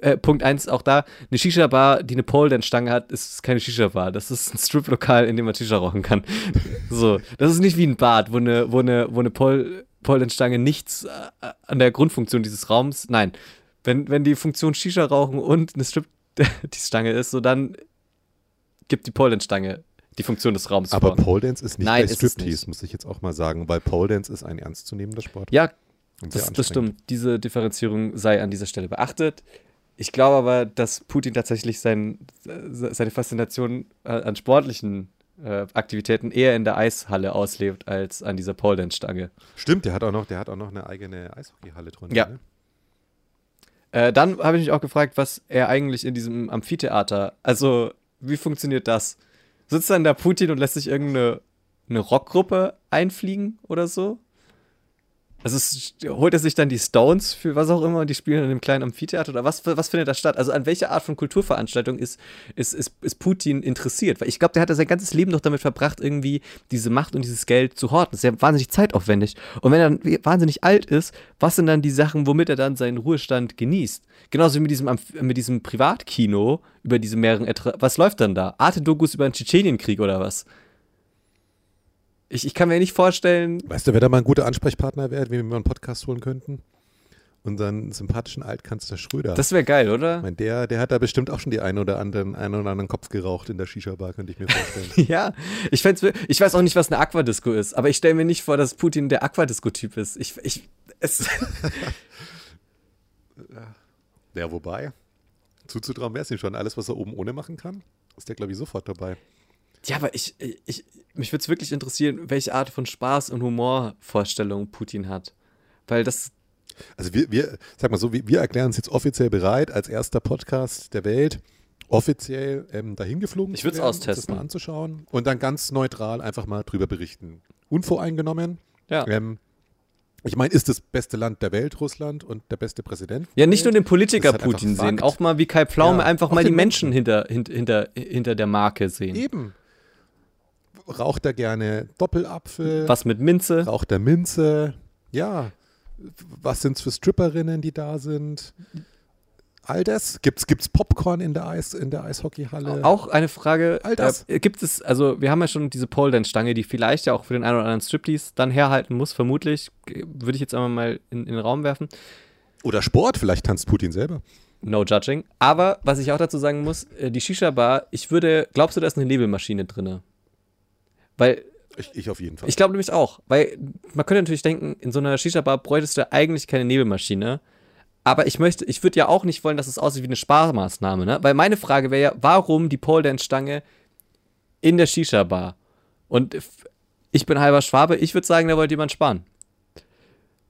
A: Äh, Punkt 1, auch da, eine Shisha-Bar, die eine Pole-Dance-Stange hat, ist keine Shisha-Bar. Das ist ein Strip-Lokal, in dem man Shisha rauchen kann. so, das ist nicht wie ein Bad, wo eine, wo eine, wo eine Pole, Pole-Dance-Stange nichts äh, an der Grundfunktion dieses Raums, nein. Wenn, wenn die Funktion Shisha rauchen und eine Strip-Stange ist, so dann gibt die Pole-Dance-Stange die Funktion des Raums
B: Aber vor. Pole Dance ist nicht Nein, Striptease, muss ich jetzt auch mal sagen, weil Pole Dance ist ein ernstzunehmender Sport.
A: Ja, das, das stimmt. Diese Differenzierung sei an dieser Stelle beachtet. Ich glaube aber, dass Putin tatsächlich sein, seine Faszination äh, an sportlichen äh, Aktivitäten eher in der Eishalle auslebt als an dieser Pole Stange.
B: Stimmt, der hat auch noch, der hat auch noch eine eigene Eishockeyhalle drin.
A: Ja. Ne? Äh, dann habe ich mich auch gefragt, was er eigentlich in diesem Amphitheater, also wie funktioniert das? sitzt dann da Putin und lässt sich irgendeine eine Rockgruppe einfliegen oder so. Also es, holt er sich dann die Stones für was auch immer und die spielen in einem kleinen Amphitheater oder was, was findet da statt? Also an welche Art von Kulturveranstaltung ist, ist, ist, ist Putin interessiert? Weil ich glaube, der hat ja sein ganzes Leben doch damit verbracht, irgendwie diese Macht und dieses Geld zu horten. Das ist ja wahnsinnig zeitaufwendig. Und wenn er dann wahnsinnig alt ist, was sind dann die Sachen, womit er dann seinen Ruhestand genießt? Genauso wie mit diesem, mit diesem Privatkino über diese mehreren, Etra was läuft dann da? Arte-Dokus über den Tschetschenienkrieg oder was? Ich, ich kann mir nicht vorstellen.
B: Weißt du, wer da mal ein guter Ansprechpartner wäre, wie wir mal einen Podcast holen könnten? Unseren sympathischen Altkanzler Schröder.
A: Das wäre geil, oder?
B: Ich mein, der, der hat da bestimmt auch schon die einen oder anderen, einen oder anderen Kopf geraucht in der Shisha-Bar, könnte ich mir vorstellen.
A: ja, ich, ich weiß auch nicht, was eine Aquadisco ist, aber ich stelle mir nicht vor, dass Putin der Aquadisco-Typ ist. Ich, ich, es.
B: ja, wobei, zuzutrauen wäre es ihm schon. Alles, was er oben ohne machen kann, ist der, glaube ich, sofort dabei.
A: Ja, aber ich, ich mich würde es wirklich interessieren, welche Art von Spaß und Humorvorstellung Putin hat. Weil das.
B: Also wir, wir sag mal so, wir, wir erklären uns jetzt offiziell bereit, als erster Podcast der Welt offiziell ähm, dahin geflogen
A: Ich
B: zu werden,
A: austesten.
B: das mal anzuschauen und dann ganz neutral einfach mal drüber berichten. Unvoreingenommen.
A: Ja.
B: Ähm, ich meine, ist das beste Land der Welt Russland und der beste Präsident?
A: Ja, nicht nur den Politiker
B: halt
A: Putin sehen, auch mal wie Kai Pflaume
B: Ja,
A: einfach mal die
B: den
A: Menschen hinter, hinter, hinter, hinter der Marke sehen.
B: Eben. Raucht er gerne Doppelapfel?
A: Was mit Minze?
B: Raucht er Minze? Ja. Was sind es für Stripperinnen, die da sind? All das. Gibt's, gibt's Popcorn in der, Eis, in der Eishockeyhalle?
A: Auch eine Frage,
B: All das.
A: Äh, gibt es, also wir haben ja schon diese Pole Dance Stange, die vielleicht ja auch für den einen oder anderen Striptease dann herhalten muss, vermutlich, würde ich jetzt einmal mal in, in den Raum werfen.
B: Oder Sport, vielleicht tanzt Putin selber.
A: No judging. Aber was ich auch dazu sagen muss, äh, die Shisha-Bar, ich würde, glaubst du, da ist eine Nebelmaschine drinne? Weil,
B: Ich, ich auf jeden Fall.
A: ich glaube nämlich auch, weil man könnte natürlich denken, in so einer Shisha-Bar bräuchtest du eigentlich keine Nebelmaschine. Aber ich möchte, ich würde ja auch nicht wollen, dass es aussieht wie eine Sparmaßnahme, ne? Weil meine Frage wäre ja, warum die Pole Dance Stange in der Shisha-Bar? Und f- ich bin halber Schwabe, ich würde sagen, da wollte jemand sparen.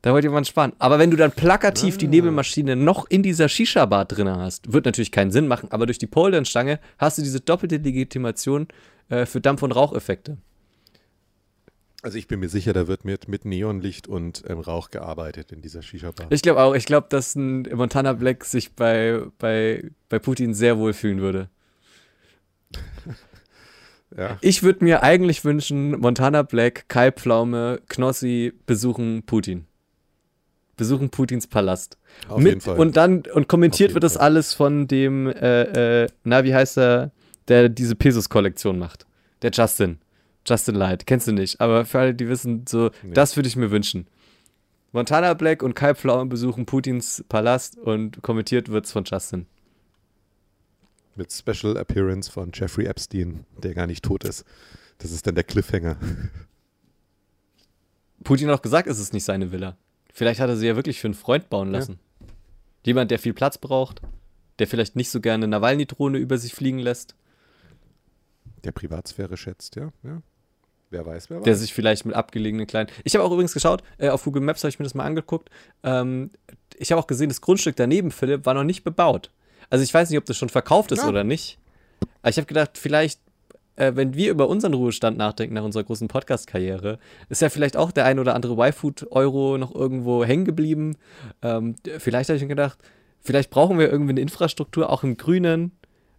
A: Da wollte jemand sparen. Aber wenn du dann plakativ die Nebelmaschine noch in dieser Shisha-Bar drin hast, wird natürlich keinen Sinn machen, aber durch die Pole Dance Stange hast du diese doppelte Legitimation äh, für Dampf- und Raucheffekte.
B: Also ich bin mir sicher, da wird mit, mit Neonlicht und ähm, Rauch gearbeitet in dieser Shisha-Bar.
A: Ich glaube auch, ich glaube, dass ein Montana Black sich bei, bei, bei Putin sehr wohl fühlen würde.
B: Ja.
A: Ich würde mir eigentlich wünschen, Montana Black, Kai Pflaume, Knossi besuchen Putin. Besuchen Putins Palast.
B: Auf jeden Fall.
A: Und dann, und kommentiert wird das
B: Fall.
A: alles von dem, äh, äh, na, wie heißt er, der diese Pesos-Kollektion macht. Der Justin. Justin Light. Kennst du nicht. Aber für alle, die wissen, so,
B: Nee.
A: das würde ich mir wünschen. Montana Black und Kai Pflaume besuchen Putins Palast und kommentiert wird's von Justin.
B: Mit Special Appearance von Jeffrey Epstein, der gar nicht tot ist. Das ist dann der Cliffhanger.
A: Putin hat auch gesagt, es ist nicht seine Villa. Vielleicht hat er sie ja wirklich für einen Freund bauen
B: Ja.
A: lassen. Jemand, der viel Platz braucht, der vielleicht nicht so gerne Nawalny-Drohne über sich fliegen lässt,
B: Der Privatsphäre schätzt, ja. ja. Wer weiß, wer weiß.
A: der sich vielleicht mit abgelegenen kleinen. Ich habe auch übrigens geschaut, äh, auf Google Maps habe ich mir das mal angeguckt. Ähm, ich habe auch gesehen, das Grundstück daneben, Philipp, war noch nicht bebaut. Also ich weiß nicht, ob das schon verkauft ist
B: Ja.
A: oder nicht. Aber ich habe gedacht, vielleicht, äh, wenn wir über unseren Ruhestand nachdenken nach unserer großen Podcast-Karriere, ist ja vielleicht auch der ein oder andere Y-Food-Euro noch irgendwo hängen geblieben. Ähm, vielleicht habe ich mir gedacht, vielleicht brauchen wir irgendwie eine Infrastruktur, auch im Grünen.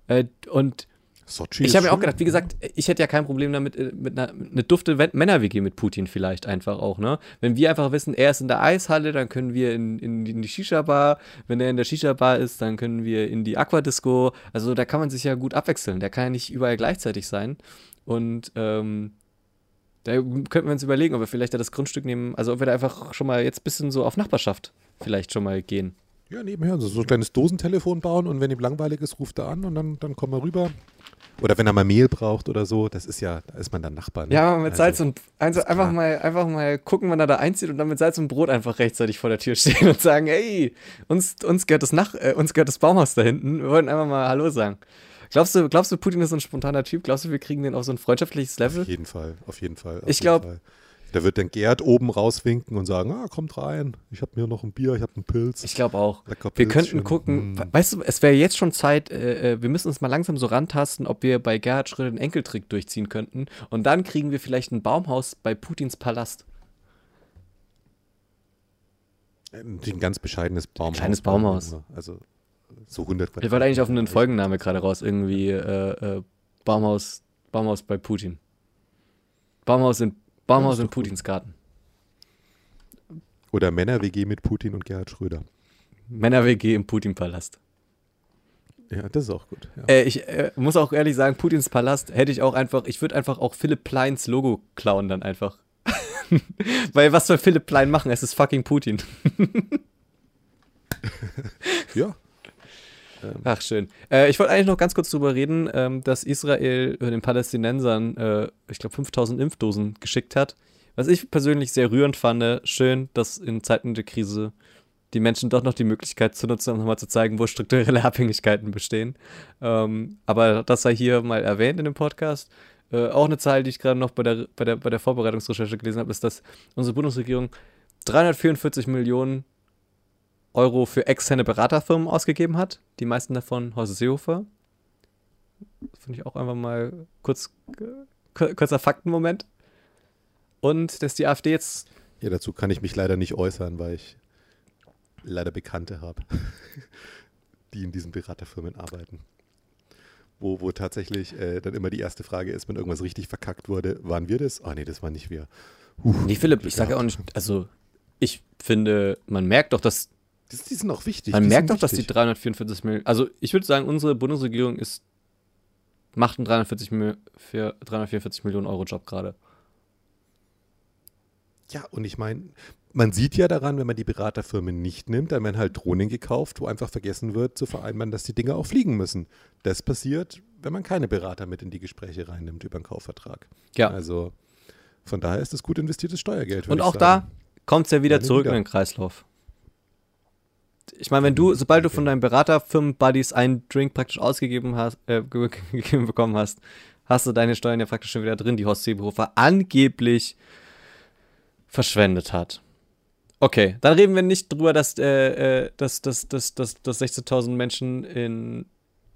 A: Äh, und
B: Sochi
A: ich habe mir auch gedacht, wie gesagt, ich hätte ja kein Problem damit, äh, mit einer eine dufte Männer-WG mit Putin vielleicht einfach auch, ne? Wenn wir einfach wissen, er ist in der Eishalle, dann können wir in, in, in die Shisha-Bar. Wenn er in der Shisha-Bar ist, dann können wir in die Aquadisco. Also da kann man sich ja gut abwechseln. Der kann ja nicht überall gleichzeitig sein. Und ähm, da könnten wir uns überlegen, ob wir vielleicht da das Grundstück nehmen, also ob wir da einfach schon mal jetzt ein bisschen so auf Nachbarschaft vielleicht schon mal gehen.
B: Ja, nebenher. So, so ein kleines Dosentelefon bauen und wenn ihm langweilig ist, ruft er an und dann, dann kommen wir rüber. Oder wenn er mal Mehl braucht oder so, das ist ja, da ist man dann Nachbar. Ne?
A: Ja, mit
B: Also,
A: Salz und also einfach
B: klar.
A: mal, einfach mal gucken, wann er da einzieht und dann mit Salz und Brot einfach rechtzeitig vor der Tür stehen und sagen, hey, uns, uns gehört das Nach äh, uns gehört das Baumhaus da hinten. Wir wollten einfach mal Hallo sagen. Glaubst du, glaubst du, Putin ist so ein spontaner Typ? Glaubst du, wir kriegen den auf so ein freundschaftliches Level?
B: Auf jeden Fall, auf jeden Fall. auf
A: Ich
B: jeden
A: glaub-
B: Fall. Da wird dann Gerd oben rauswinken und sagen, ah, kommt rein, ich habe mir noch ein Bier, ich habe einen Pilz.
A: Ich glaube auch. Wir könnten gucken, we- weißt du, es wäre jetzt schon Zeit, äh, äh, wir müssen uns mal langsam so rantasten, ob wir bei Gerhard Schröder den Enkeltrick durchziehen könnten. Und dann kriegen wir vielleicht ein Baumhaus bei Putins Palast.
B: Ein ganz bescheidenes Baumhaus.
A: Kleines Baumhaus.
B: Also so 100
A: Ich wollte eigentlich auf einen Folgenname gerade raus, irgendwie äh, äh, Baumhaus, Baumhaus bei Putin. Baumhaus in, Baumhaus in
B: gut.
A: Putins Garten.
B: Oder Männer-WG mit Putin und Gerhard Schröder.
A: Männer-WG im Putin-Palast.
B: Ja, das ist auch gut. Ja.
A: Äh, ich äh, muss auch ehrlich sagen, Putins Palast hätte ich auch einfach, ich würde einfach auch Philipp Pleins Logo klauen dann einfach. Weil was soll Philipp Plein machen? Es ist fucking Putin.
B: ja.
A: Ach, schön. Äh, ich wollte eigentlich noch ganz kurz drüber reden, ähm, dass Israel äh, den Palästinensern, äh, ich glaube, 5000 Impfdosen geschickt hat. Was ich persönlich sehr rührend fand. Schön, dass in Zeiten der Krise die Menschen doch noch die Möglichkeit zu nutzen, um nochmal zu zeigen, wo strukturelle Abhängigkeiten bestehen. Ähm, aber das sei hier mal erwähnt in dem Podcast. Äh, auch eine Zahl, die ich gerade noch bei der, bei, der, bei der Vorbereitungsrecherche gelesen habe, ist, dass unsere Bundesregierung 344 Millionen Euro für externe Beraterfirmen ausgegeben hat. Die meisten davon Horst Seehofer. Finde ich auch einfach mal kurz, kurzer Faktenmoment. Und dass die AfD jetzt.
B: Ja, dazu kann ich mich leider nicht äußern, weil ich leider Bekannte habe, die in diesen Beraterfirmen arbeiten. Wo, wo tatsächlich äh, dann immer die erste Frage ist, wenn irgendwas richtig verkackt wurde, waren wir das? Ah, oh, nee, das waren nicht wir.
A: Puh, nee, Philipp, ich sage ja auch nicht, also ich finde, man merkt doch, dass.
B: Das, die sind auch wichtig.
A: Man merkt doch, dass die 344 Millionen. Also ich würde sagen, unsere Bundesregierung ist macht einen 340 für 344 Millionen Euro Job gerade.
B: Ja, und ich meine, man sieht ja daran, wenn man die Beraterfirmen nicht nimmt, dann werden halt Drohnen gekauft, wo einfach vergessen wird zu vereinbaren, dass die Dinge auch fliegen müssen. Das passiert, wenn man keine Berater mit in die Gespräche reinnimmt über einen Kaufvertrag.
A: Ja.
B: Also von daher ist es gut investiertes Steuergeld.
A: Und auch da kommt es ja wieder zurück wieder. in den Kreislauf. Ich meine, wenn du, sobald du von deinen Beraterfirmen-Buddies einen Drink praktisch ausgegeben hast, äh, gegeben bekommen hast, hast du deine Steuern ja praktisch schon wieder drin, die Horst Seehofer angeblich verschwendet hat. Okay, dann reden wir nicht drüber, dass, äh, äh dass, dass, dass, dass, dass 16.000 Menschen in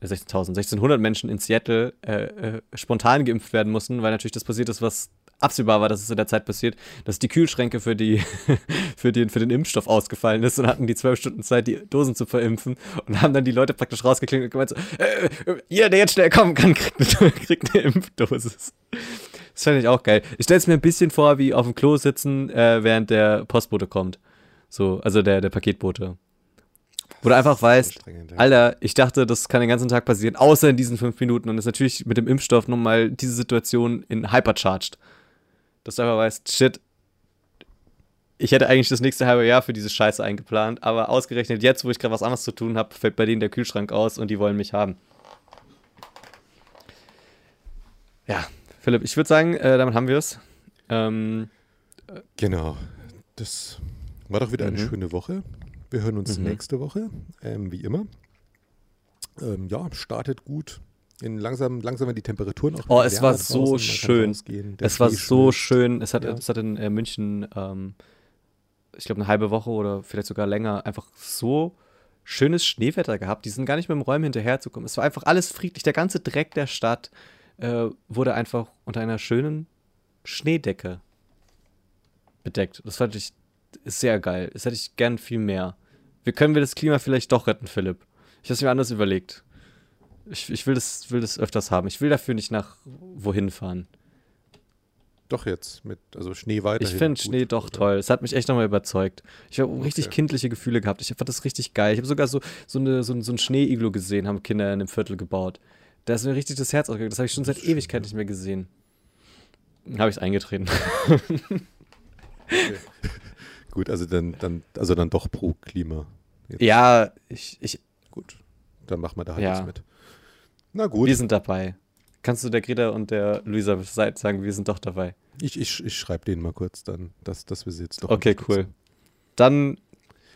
A: 16.000, äh, 1600 Menschen in Seattle äh, äh, spontan geimpft werden mussten, weil natürlich das passiert ist, was absehbar war, dass es in der Zeit passiert, dass die Kühlschränke für, die, für, den, für den Impfstoff ausgefallen ist und hatten die zwölf Stunden Zeit, die Dosen zu verimpfen und haben dann die Leute praktisch rausgeklingt und gemeint so, äh, jeder, der jetzt schnell kommen kann, kriegt eine, kriegt eine Impfdosis. Das fände ich auch geil. Ich stelle es mir ein bisschen vor, wie auf dem Klo sitzen, äh, während der Postbote kommt. So, also der, der Paketbote. Wo du einfach weißt, Alter, ich dachte, das kann den ganzen Tag passieren, außer in diesen fünf Minuten. Und ist natürlich mit dem Impfstoff nochmal diese Situation in hypercharged dass du einfach weißt, shit, ich hätte eigentlich das nächste halbe Jahr für diese Scheiße eingeplant, aber ausgerechnet jetzt, wo ich gerade was anderes zu tun habe, fällt bei denen der Kühlschrank aus und die wollen mich haben. Ja, Philipp, ich würde sagen, äh, damit haben wir es. Ähm,
B: genau. Das war doch wieder eine mhm. schöne Woche. Wir hören uns mhm. nächste Woche, ähm, wie immer. Ähm, ja, startet gut in langsam, langsam werden die Temperaturen auch
A: Oh, es war so schön. Es war so schön. Es hat, ja. es hat in äh, München, ähm, ich glaube, eine halbe Woche oder vielleicht sogar länger einfach so schönes Schneewetter gehabt. Die sind gar nicht mit dem Räumen hinterherzukommen. Es war einfach alles friedlich. Der ganze Dreck der Stadt äh, wurde einfach unter einer schönen Schneedecke bedeckt. Das fand ich sehr geil. Das hätte ich gern viel mehr. Wie können wir das Klima vielleicht doch retten, Philipp? Ich habe es mir anders überlegt. Ich, ich will, das, will das öfters haben. Ich will dafür nicht nach wohin fahren.
B: Doch jetzt mit, also Schnee weiter.
A: Ich finde Schnee doch oder? toll. Es hat mich echt nochmal überzeugt. Ich habe okay. richtig kindliche Gefühle gehabt. Ich fand das richtig geil. Ich habe sogar so, so, eine, so, so ein Schnee-Iglo gesehen, haben Kinder in einem Viertel gebaut. Da ist mir richtig das Herz ausgegangen. Das habe ich schon seit Ewigkeit nicht mehr gesehen. Habe ich es eingetreten.
B: okay. Gut, also dann, dann, also dann doch pro Klima.
A: Jetzt. Ja, ich, ich.
B: Gut, dann machen wir da halt ja. nichts mit.
A: Na gut. Wir sind dabei. Kannst du der Greta und der Luisa sagen, wir sind doch dabei?
B: Ich, ich, ich schreibe denen mal kurz dann, dass, dass wir sie jetzt doch
A: Okay, cool. Dann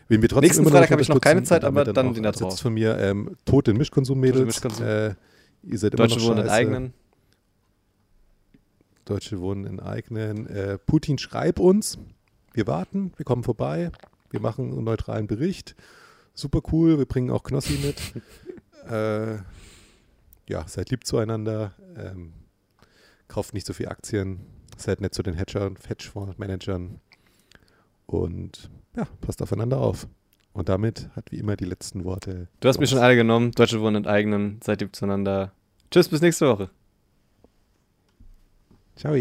B: Wen wir
A: nächsten Freitag habe ich noch keine Zeit, aber dann, dann den da drauf.
B: von mir ähm, Tod in Mischkonsum-Mädels.
A: Mischkonsum. Äh, ihr seid Deutsche immer noch wohnen in eigenen.
B: Deutsche wohnen in eigenen. Äh, Putin, schreib uns. Wir warten, wir kommen vorbei. Wir machen einen neutralen Bericht. Super cool, wir bringen auch Knossi mit. äh, ja, seid lieb zueinander, ähm, kauft nicht so viel Aktien, seid nett zu den Hedgefonds-Managern und ja, passt aufeinander auf. Und damit hat wie immer die letzten Worte.
A: Du hast mir schon alle genommen. Deutsche wohnen enteignen. Seid lieb zueinander. Tschüss, bis nächste Woche.
B: Ciao.